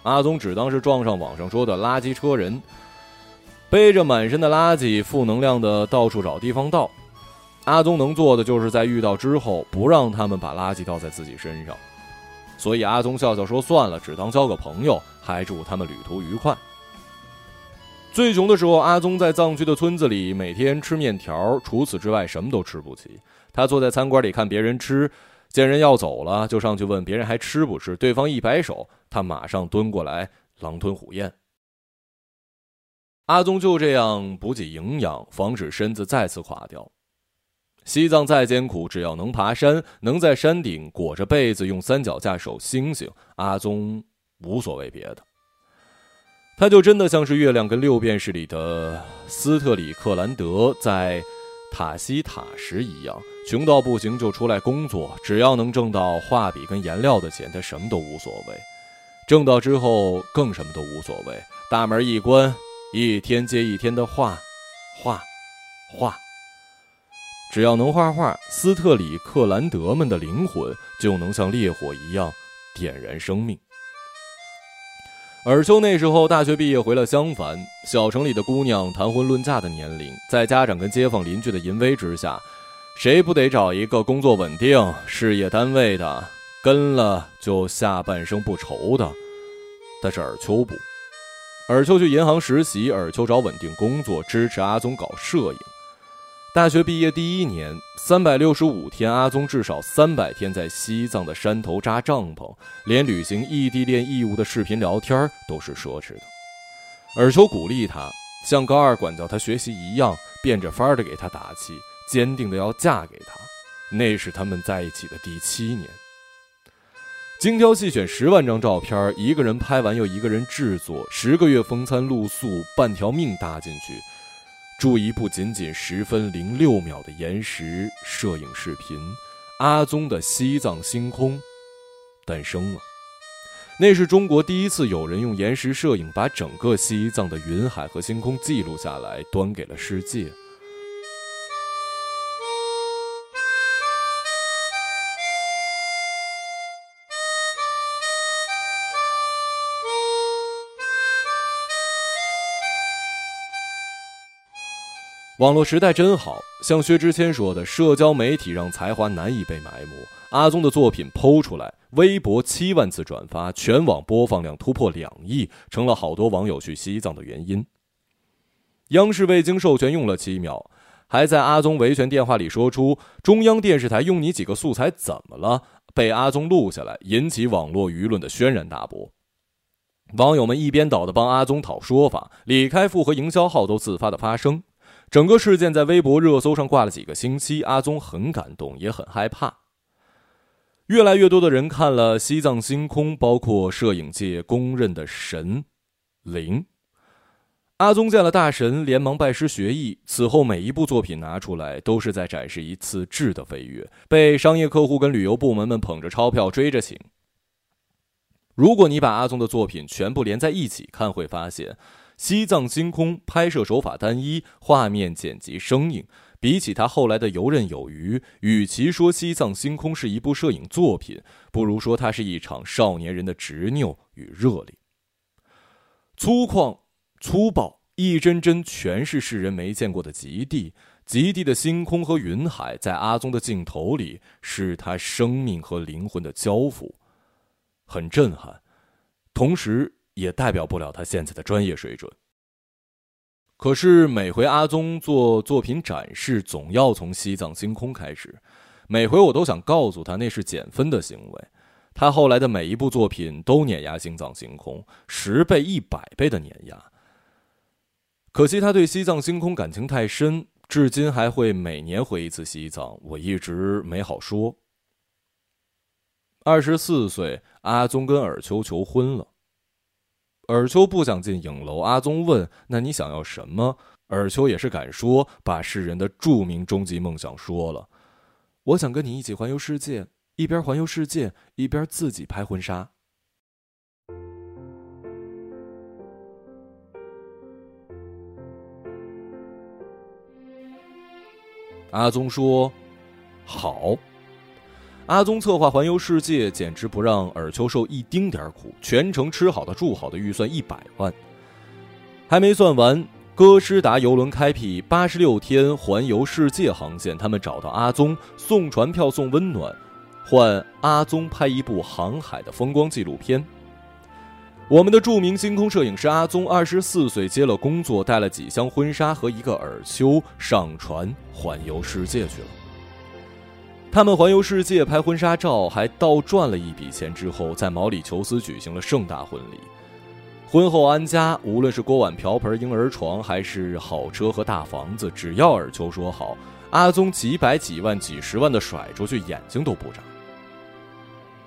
阿宗只当是撞上网上说的垃圾车人，背着满身的垃圾，负能量的到处找地方倒。阿宗能做的就是在遇到之后不让他们把垃圾倒在自己身上，所以阿宗笑笑说算了，只当交个朋友，还祝他们旅途愉快。最穷的时候，阿宗在藏区的村子里每天吃面条，除此之外什么都吃不起。他坐在餐馆里看别人吃，见人要走了，就上去问别人还吃不吃。对方一摆手，他马上蹲过来狼吞虎咽。阿宗就这样补给营养，防止身子再次垮掉。西藏再艰苦，只要能爬山，能在山顶裹着被子用三脚架守星星，阿宗无所谓别的。他就真的像是《月亮跟六便士》里的斯特里克兰德在塔西塔时一样，穷到不行就出来工作，只要能挣到画笔跟颜料的钱，他什么都无所谓。挣到之后更什么都无所谓，大门一关，一天接一天的画，画，画。只要能画画，斯特里克兰德们的灵魂就能像烈火一样点燃生命。尔秋那时候大学毕业回了襄樊，小城里的姑娘谈婚论嫁的年龄，在家长跟街坊邻居的淫威之下，谁不得找一个工作稳定、事业单位的，跟了就下半生不愁的？但是尔秋不，尔秋去银行实习，尔秋找稳定工作，支持阿宗搞摄影。大学毕业第一年，三百六十五天，阿宗至少三百天在西藏的山头扎帐篷，连履行异地恋义务的视频聊天都是奢侈的。尔秋鼓励他，像高二管教他学习一样，变着法儿的给他打气，坚定的要嫁给他。那是他们在一起的第七年。精挑细选十万张照片，一个人拍完又一个人制作，十个月风餐露宿，半条命搭进去。注一部仅仅十分零六秒的延时摄影视频，阿宗的西藏星空诞生了。那是中国第一次有人用延时摄影把整个西藏的云海和星空记录下来，端给了世界。网络时代真好，像薛之谦说的，社交媒体让才华难以被埋没。阿宗的作品剖出来，微博七万次转发，全网播放量突破两亿，成了好多网友去西藏的原因。央视未经授权用了七秒，还在阿宗维权电话里说出“中央电视台用你几个素材怎么了”，被阿宗录下来，引起网络舆论的轩然大波。网友们一边倒的帮阿宗讨说法，李开复和营销号都自发的发声。整个事件在微博热搜上挂了几个星期，阿宗很感动，也很害怕。越来越多的人看了《西藏星空》，包括摄影界公认的神灵。阿宗见了大神，连忙拜师学艺。此后每一部作品拿出来，都是在展示一次质的飞跃，被商业客户跟旅游部门们捧着钞票追着请。如果你把阿宗的作品全部连在一起看，会发现。西藏星空拍摄手法单一，画面剪辑生硬。比起他后来的游刃有余，与其说西藏星空是一部摄影作品，不如说它是一场少年人的执拗与热烈。粗犷、粗暴，一帧帧全是世人没见过的极地。极地的星空和云海，在阿宗的镜头里，是他生命和灵魂的交付，很震撼。同时。也代表不了他现在的专业水准。可是每回阿宗做作品展示，总要从西藏星空开始，每回我都想告诉他那是减分的行为。他后来的每一部作品都碾压西藏星空，十倍、一百倍的碾压。可惜他对西藏星空感情太深，至今还会每年回一次西藏，我一直没好说。二十四岁，阿宗跟尔秋求婚了。尔秋不想进影楼，阿宗问：“那你想要什么？”尔秋也是敢说，把世人的著名终极梦想说了：“我想跟你一起环游世界，一边环游世界，一边自己拍婚纱。”阿宗说：“好。”阿宗策划环游世界，简直不让尔秋受一丁点苦，全程吃好的住好的，预算一百万，还没算完。哥斯达游轮开辟八十六天环游世界航线，他们找到阿宗送船票送温暖，换阿宗拍一部航海的风光纪录片。我们的著名星空摄影师阿宗二十四岁接了工作，带了几箱婚纱和一个尔秋上船环游世界去了。他们环游世界拍婚纱照，还倒赚了一笔钱。之后在毛里求斯举行了盛大婚礼。婚后安家，无论是锅碗瓢盆、婴儿床，还是好车和大房子，只要尔秋说好，阿宗几百几万、几十万的甩出去，眼睛都不眨。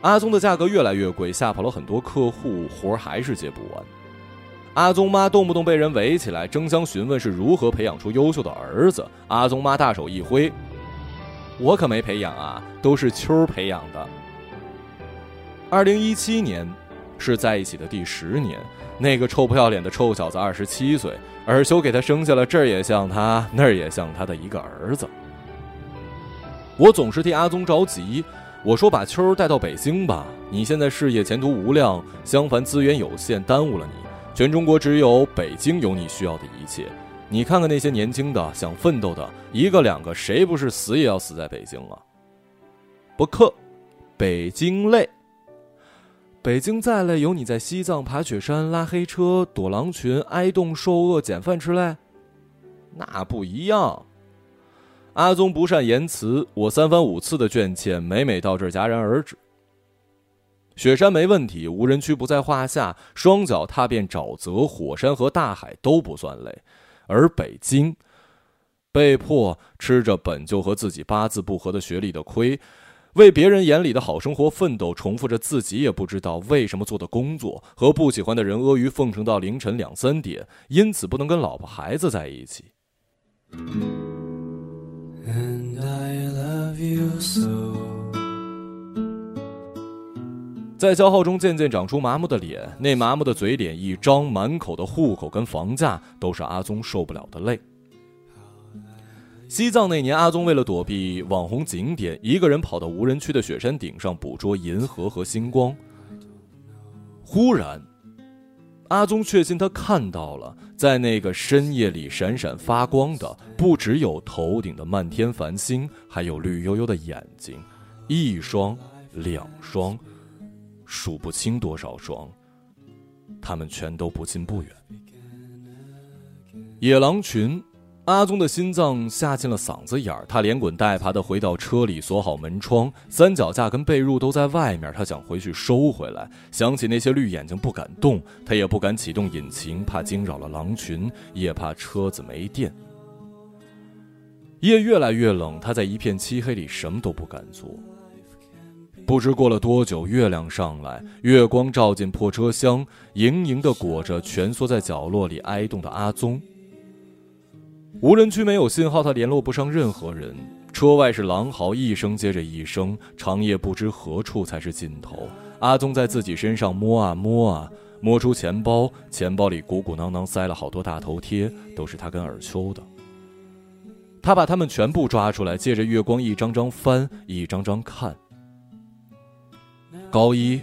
阿宗的价格越来越贵，吓跑了很多客户，活儿还是接不完。阿宗妈动不动被人围起来，争相询问是如何培养出优秀的儿子。阿宗妈大手一挥。我可没培养啊，都是秋培养的。二零一七年，是在一起的第十年。那个臭不要脸的臭小子二十七岁，尔秋给他生下了这儿也像他，那儿也像他的一个儿子。我总是替阿宗着急，我说把秋儿带到北京吧。你现在事业前途无量，相反资源有限，耽误了你。全中国只有北京有你需要的一切。你看看那些年轻的想奋斗的，一个两个，谁不是死也要死在北京啊？不克，北京累。北京再累，有你在西藏爬雪山、拉黑车、躲狼群、挨冻受饿、捡饭吃累？那不一样。阿宗不善言辞，我三番五次的劝谏，每每到这儿戛然而止。雪山没问题，无人区不在话下，双脚踏遍沼泽、火山和大海都不算累。而北京，被迫吃着本就和自己八字不合的学历的亏，为别人眼里的好生活奋斗，重复着自己也不知道为什么做的工作，和不喜欢的人阿谀奉承到凌晨两三点，因此不能跟老婆孩子在一起。在消耗中渐渐长出麻木的脸，那麻木的嘴脸一张，满口的户口跟房价都是阿宗受不了的累。西藏那年，阿宗为了躲避网红景点，一个人跑到无人区的雪山顶上捕捉银河和星光。忽然，阿宗确信他看到了，在那个深夜里闪闪发光的，不只有头顶的漫天繁星，还有绿油油的眼睛，一双，两双，数不清多少双。他们全都不近不远。野狼群。阿宗的心脏下进了嗓子眼儿，他连滚带爬的回到车里，锁好门窗，三脚架跟被褥都在外面。他想回去收回来，想起那些绿眼睛不敢动，他也不敢启动引擎，怕惊扰了狼群，也怕车子没电。夜越来越冷，他在一片漆黑里什么都不敢做。不知过了多久，月亮上来，月光照进破车厢，盈盈的裹着蜷缩在角落里哀动的阿宗。无人区没有信号，他联络不上任何人。车外是狼嚎，一声接着一声。长夜不知何处才是尽头。阿宗在自己身上摸啊摸啊，摸出钱包，钱包里鼓鼓囊囊塞了好多大头贴，都是他跟尔秋的。他把他们全部抓出来，借着月光一张张翻，一张张看。高一、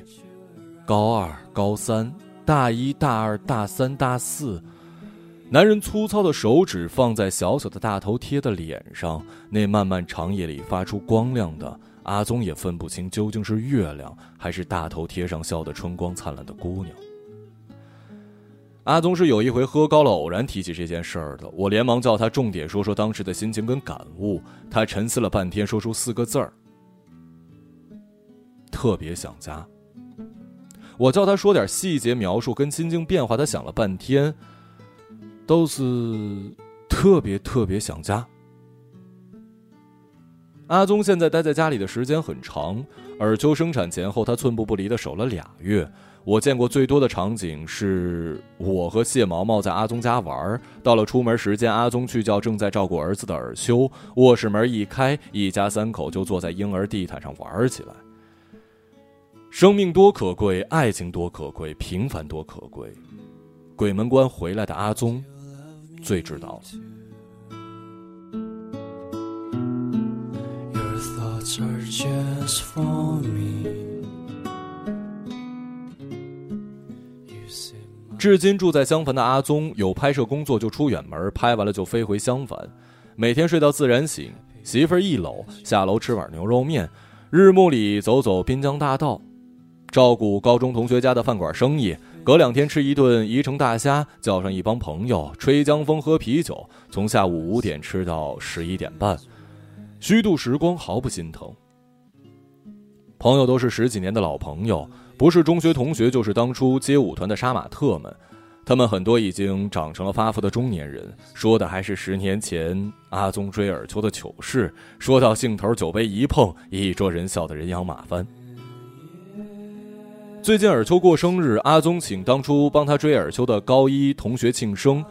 高二、高三、大一、大二、大三、大四。男人粗糙的手指放在小小的大头贴的脸上，那漫漫长夜里发出光亮的阿宗也分不清究竟是月亮还是大头贴上笑得春光灿烂的姑娘。阿宗是有一回喝高了，偶然提起这件事儿的。我连忙叫他重点说说当时的心情跟感悟。他沉思了半天，说出四个字儿：特别想家。我叫他说点细节描述跟心境变化，他想了半天。都是特别特别想家。阿宗现在待在家里的时间很长，尔秋生产前后，他寸步不离的守了俩月。我见过最多的场景是我和谢毛毛在阿宗家玩，到了出门时间，阿宗去叫正在照顾儿子的尔秋，卧室门一开，一家三口就坐在婴儿地毯上玩起来。生命多可贵，爱情多可贵，平凡多可贵。鬼门关回来的阿宗。最知道了。至今住在襄樊的阿宗，有拍摄工作就出远门，拍完了就飞回襄樊，每天睡到自然醒，媳妇儿一搂下楼吃碗牛肉面，日暮里走走滨江大道，照顾高中同学家的饭馆生意。隔两天吃一顿宜城大虾，叫上一帮朋友吹江风喝啤酒，从下午五点吃到十一点半，虚度时光毫不心疼。朋友都是十几年的老朋友，不是中学同学就是当初街舞团的杀马特们，他们很多已经长成了发福的中年人，说的还是十年前阿宗追尔秋的糗事，说到兴头，酒杯一碰，一桌人笑得人仰马翻。最近尔秋过生日，阿宗请当初帮他追尔秋的高一同学庆生，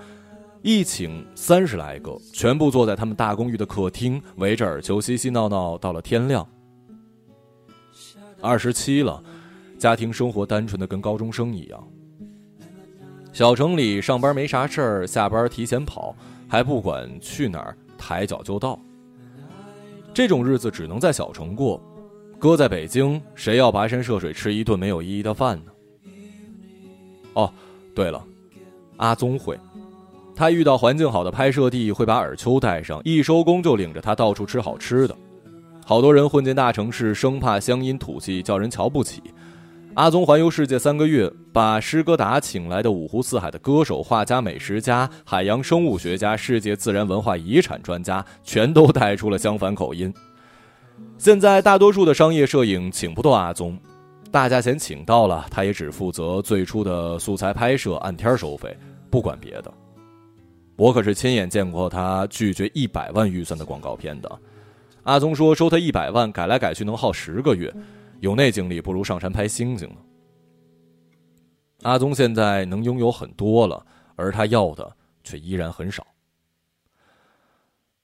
一请三十来个，全部坐在他们大公寓的客厅，围着尔秋嬉嬉闹闹到了天亮。二十七了，家庭生活单纯的跟高中生一样。小城里上班没啥事儿，下班提前跑，还不管去哪儿，抬脚就到。这种日子只能在小城过。搁在北京，谁要跋山涉水吃一顿没有意义的饭呢？哦，对了，阿宗会，他遇到环境好的拍摄地，会把尔秋带上，一收工就领着他到处吃好吃的。好多人混进大城市，生怕乡音土气叫人瞧不起。阿宗环游世界三个月，把诗歌达请来的五湖四海的歌手、画家、美食家、海洋生物学家、世界自然文化遗产专家，全都带出了相反口音。现在大多数的商业摄影请不到阿宗，大价钱请到了，他也只负责最初的素材拍摄，按天收费，不管别的。我可是亲眼见过他拒绝一百万预算的广告片的。阿宗说收他一百万，改来改去能耗十个月，有那精力不如上山拍星星呢。阿宗现在能拥有很多了，而他要的却依然很少。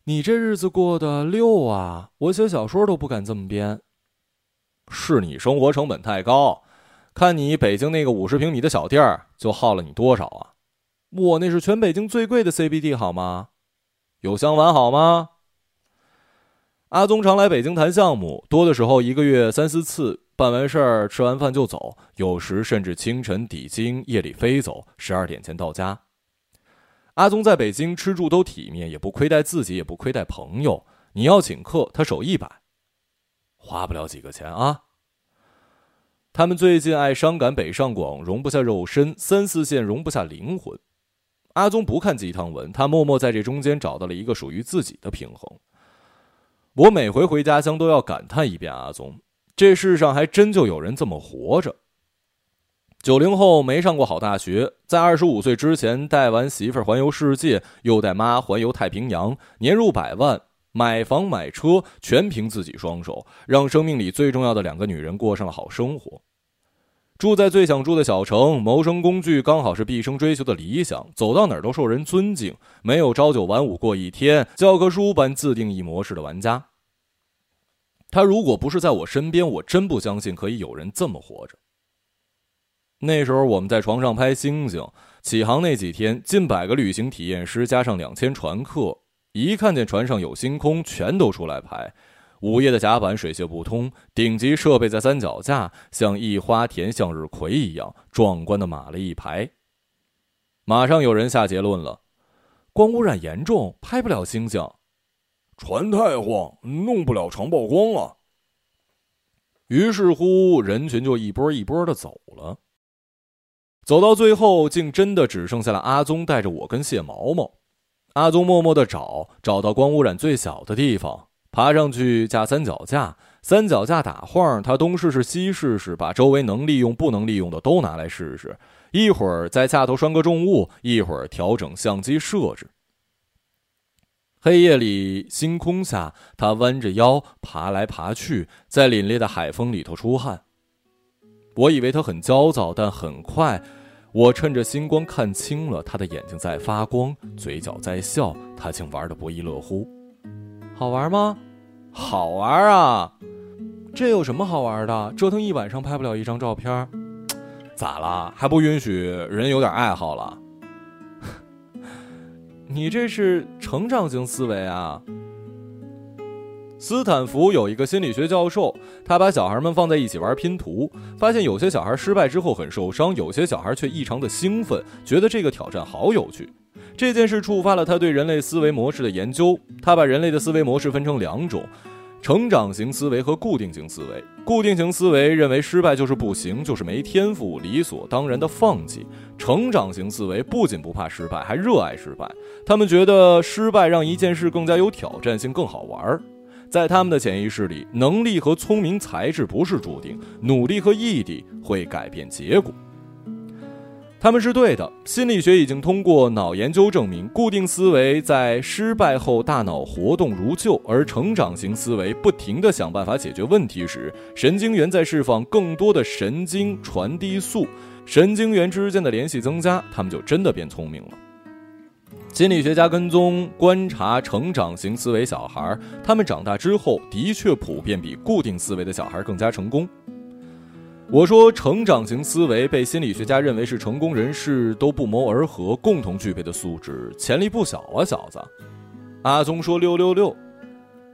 你这日子过得溜啊！我写小说都不敢这么编。是你生活成本太高，看你北京那个五十平米的小店儿，就耗了你多少啊？我那是全北京最贵的 CBD 好吗？有香丸好吗？阿宗常来北京谈项目，多的时候一个月三四次，办完事儿吃完饭就走，有时甚至清晨抵京，夜里飞走，十二点前到家。阿宗在北京吃住都体面，也不亏待自己，也不亏待朋友。你要请客，他手一摆，花不了几个钱啊。他们最近爱伤感北上广，容不下肉身；三四线容不下灵魂。阿宗不看鸡汤文，他默默在这中间找到了一个属于自己的平衡。我每回回家乡都要感叹一遍：阿宗，这世上还真就有人这么活着。九零后没上过好大学，在二十五岁之前带完媳妇儿环游世界，又带妈环游太平洋，年入百万，买房买车全凭自己双手，让生命里最重要的两个女人过上了好生活。住在最想住的小城，谋生工具刚好是毕生追求的理想，走到哪儿都受人尊敬，没有朝九晚五过一天，教科书般自定义模式的玩家。他如果不是在我身边，我真不相信可以有人这么活着。那时候我们在床上拍星星，起航那几天，近百个旅行体验师加上两千船客，一看见船上有星空，全都出来拍。午夜的甲板水泄不通，顶级设备在三脚架，像一花田向日葵一样壮观的码了一排。马上有人下结论了：光污染严重，拍不了星星，船太晃，弄不了长曝光啊。于是乎，人群就一波一波的走了。走到最后，竟真的只剩下了阿宗带着我跟谢毛毛。阿宗默默的找，找到光污染最小的地方，爬上去架三脚架，三脚架打晃，他东试试西试试，把周围能利用不能利用的都拿来试试。一会儿在架头拴个重物，一会儿调整相机设置。黑夜里，星空下，他弯着腰爬来爬去，在凛冽的海风里头出汗。我以为他很焦躁，但很快，我趁着星光看清了他的眼睛在发光，嘴角在笑，他竟玩得不亦乐乎。好玩吗？好玩啊！这有什么好玩的？折腾一晚上拍不了一张照片，咋了？还不允许人有点爱好了？你这是成长型思维啊！斯坦福有一个心理学教授，他把小孩们放在一起玩拼图，发现有些小孩失败之后很受伤，有些小孩却异常的兴奋，觉得这个挑战好有趣。这件事触发了他对人类思维模式的研究。他把人类的思维模式分成两种：成长型思维和固定型思维。固定型思维认为失败就是不行，就是没天赋，理所当然的放弃。成长型思维不仅不怕失败，还热爱失败。他们觉得失败让一件事更加有挑战性，更好玩儿。在他们的潜意识里，能力和聪明才智不是注定，努力和毅力会改变结果。他们是对的。心理学已经通过脑研究证明，固定思维在失败后大脑活动如旧，而成长型思维不停地想办法解决问题时，神经元在释放更多的神经传递素，神经元之间的联系增加，他们就真的变聪明了。心理学家跟踪观察成长型思维小孩，他们长大之后的确普遍比固定思维的小孩更加成功。我说，成长型思维被心理学家认为是成功人士都不谋而合、共同具备的素质，潜力不小啊，小子。阿宗说：“六六六。”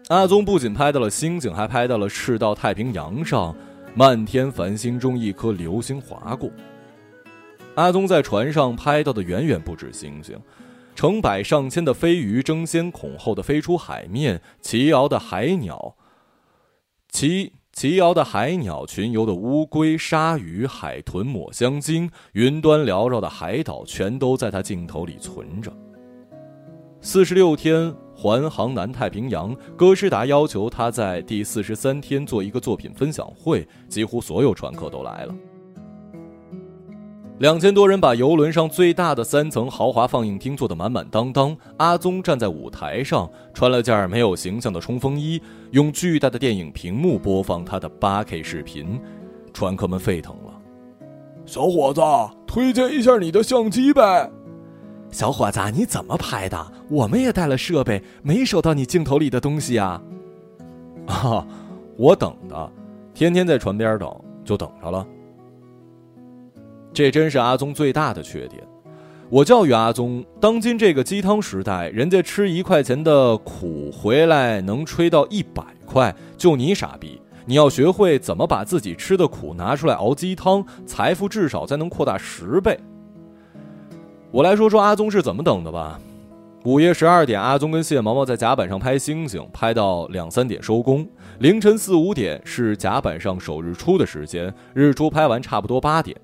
阿宗不仅拍到了星星，还拍到了赤道太平洋上漫天繁星中一颗流星划过。阿宗在船上拍到的远远不止星星。成百上千的飞鱼争先恐后的飞出海面，齐摇的海鸟，齐齐摇的海鸟，群游的乌龟、鲨鱼、海豚、抹香鲸，云端缭绕的海岛，全都在他镜头里存着。四十六天环航南太平洋，哥斯达要求他在第四十三天做一个作品分享会，几乎所有船客都来了。两千多人把游轮上最大的三层豪华放映厅坐得满满当当。阿宗站在舞台上，穿了件没有形象的冲锋衣，用巨大的电影屏幕播放他的八 K 视频。船客们沸腾了。小伙子，推荐一下你的相机呗。小伙子，你怎么拍的？我们也带了设备，没收到你镜头里的东西啊。啊，我等的，天天在船边等，就等着了。这真是阿宗最大的缺点。我教育阿宗，当今这个鸡汤时代，人家吃一块钱的苦回来能吹到一百块，就你傻逼，你要学会怎么把自己吃的苦拿出来熬鸡汤，财富至少才能扩大十倍。我来说说阿宗是怎么等的吧。午夜十二点，阿宗跟谢毛毛在甲板上拍星星，拍到两三点收工。凌晨四五点是甲板上守日出的时间，日出拍完差不多八点。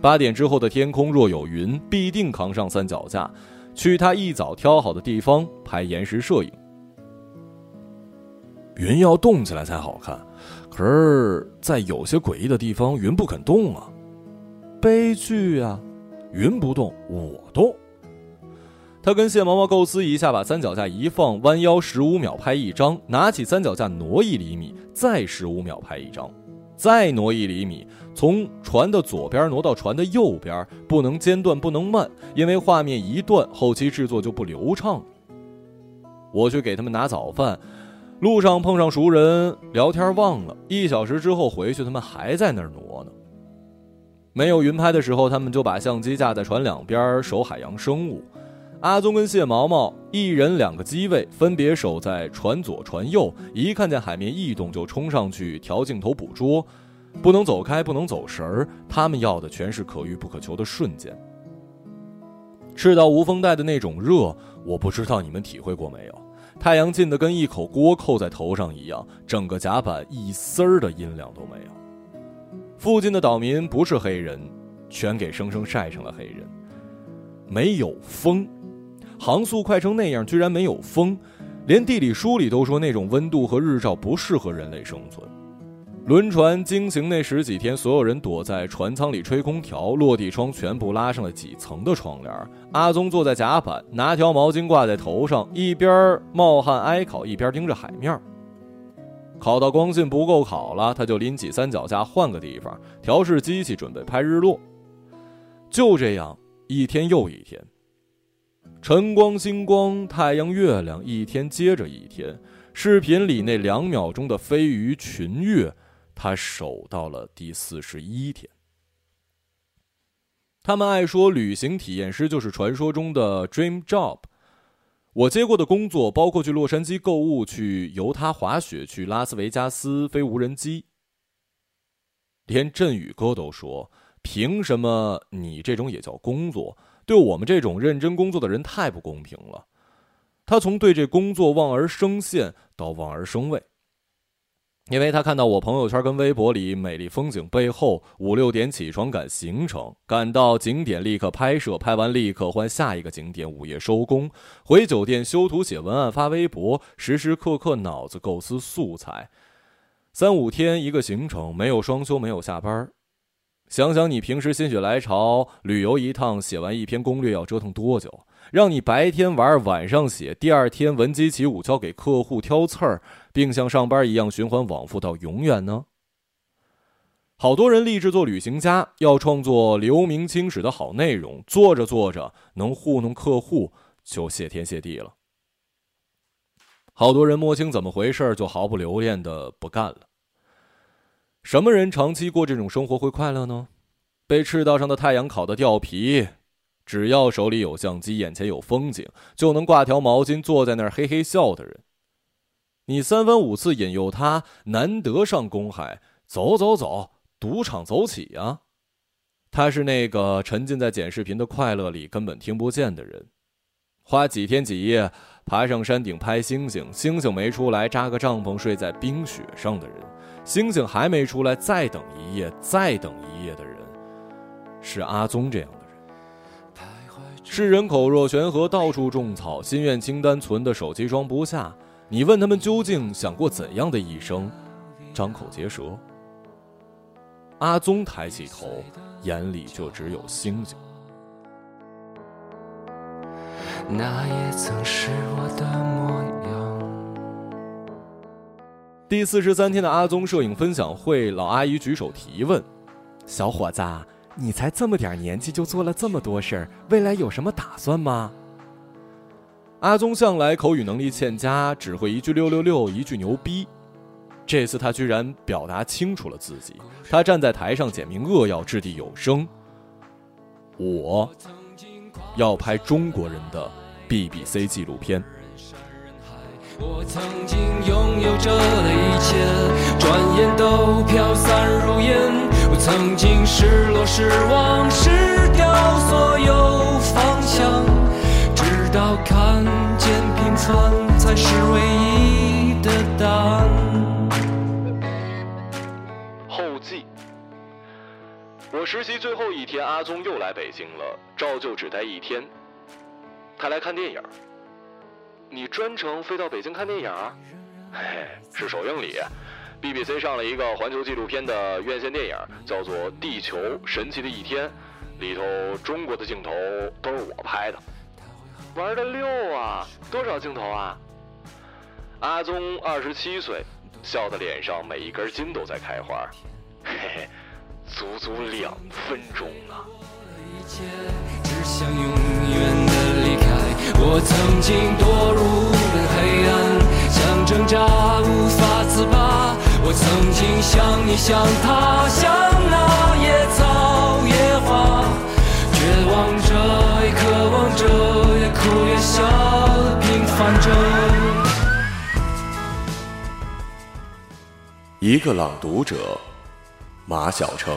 八点之后的天空若有云，必定扛上三脚架，去他一早挑好的地方拍延时摄影。云要动起来才好看，可是，在有些诡异的地方，云不肯动啊，悲剧啊！云不动，我动。他跟谢毛毛构思一下，把三脚架一放，弯腰十五秒拍一张，拿起三脚架挪一厘米，再十五秒拍一张，再挪一厘米，从船的左边挪到船的右边，不能间断，不能慢，因为画面一断，后期制作就不流畅。我去给他们拿早饭。路上碰上熟人聊天忘了，一小时之后回去，他们还在那儿挪呢。没有云拍的时候，他们就把相机架在船两边守海洋生物。阿宗跟谢毛毛一人两个机位，分别守在船左船右，一看见海面异动就冲上去调镜头捕捉，不能走开，不能走神儿。他们要的全是可遇不可求的瞬间。赤道无风带的那种热，我不知道你们体会过没有。太阳近的跟一口锅扣在头上一样，整个甲板一丝儿的阴凉都没有。附近的岛民不是黑人，全给生生晒成了黑人。没有风，航速快成那样，居然没有风，连地理书里都说那种温度和日照不适合人类生存。轮船经行那十几天，所有人躲在船舱里吹空调，落地窗全部拉上了几层的窗帘。阿宗坐在甲板，拿条毛巾挂在头上，一边冒汗挨烤，一边盯着海面。烤到光线不够烤了，他就拎起三脚架换个地方调试机器，准备拍日落。就这样，一天又一天，晨光、星光、太阳、月亮，一天接着一天。视频里那两秒钟的飞鱼群跃。他守到了第四十一天。他们爱说旅行体验师就是传说中的 dream job。我接过的工作包括去洛杉矶购物、去犹他滑雪、去拉斯维加斯飞无人机。连振宇哥都说：“凭什么你这种也叫工作？对我们这种认真工作的人太不公平了。”他从对这工作望而生羡到望而生畏。因为他看到我朋友圈跟微博里美丽风景背后，五六点起床赶行程，赶到景点立刻拍摄，拍完立刻换下一个景点，午夜收工，回酒店修图写文案发微博，时时刻刻脑子构思素材，三五天一个行程，没有双休，没有下班。想想你平时心血来潮旅游一趟，写完一篇攻略要折腾多久？让你白天玩，晚上写，第二天闻鸡起舞交给客户挑刺儿，并像上班一样循环往复到永远呢？好多人立志做旅行家，要创作留名青史的好内容，做着做着能糊弄客户，就谢天谢地了。好多人摸清怎么回事，就毫不留恋的不干了。什么人长期过这种生活会快乐呢？被赤道上的太阳烤得掉皮。只要手里有相机，眼前有风景，就能挂条毛巾坐在那儿嘿嘿笑的人。你三番五次引诱他，难得上公海，走走走，赌场走起呀！他是那个沉浸在剪视频的快乐里根本听不见的人，花几天几夜爬上山顶拍星星，星星没出来，扎个帐篷睡在冰雪上的人，星星还没出来，再等一夜，再等一夜的人，是阿宗这样的人。是人口若悬河，到处种草，心愿清单存的手机装不下。你问他们究竟想过怎样的一生？张口结舌。阿宗抬起头，眼里就只有星星。那也曾是我的模样。第四十三天的阿宗摄影分享会，老阿姨举手提问：“小伙子。”你才这么点年纪就做了这么多事儿，未来有什么打算吗？阿宗向来口语能力欠佳，只会一句六六六，一句牛逼。这次他居然表达清楚了自己。他站在台上简明扼要，掷地有声：“我要拍中国人的 BBC 纪录片。”我曾经拥有着的一切，转眼都飘散如烟。我曾经失落、失望、失掉所有方向，直到看见平凡才是唯一的答案。后记：我实习最后一天，阿宗又来北京了，照旧只待一天。他来看电影。你专程飞到北京看电影？嘿嘿，是首映礼，BBC 上了一个环球纪录片的院线电影，叫做《地球神奇的一天》，里头中国的镜头都是我拍的，玩的溜啊！多少镜头啊？阿宗二十七岁，笑的脸上每一根筋都在开花，嘿嘿，足足两分钟啊！我曾经堕入了黑暗，想挣扎无法自拔。我曾经像你像他，像那野草野花，绝望着也渴望着，也哭也笑，平凡着。一个朗读者，马晓成。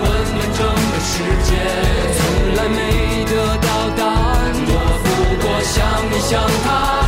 来没得到答案。我不过想你想他，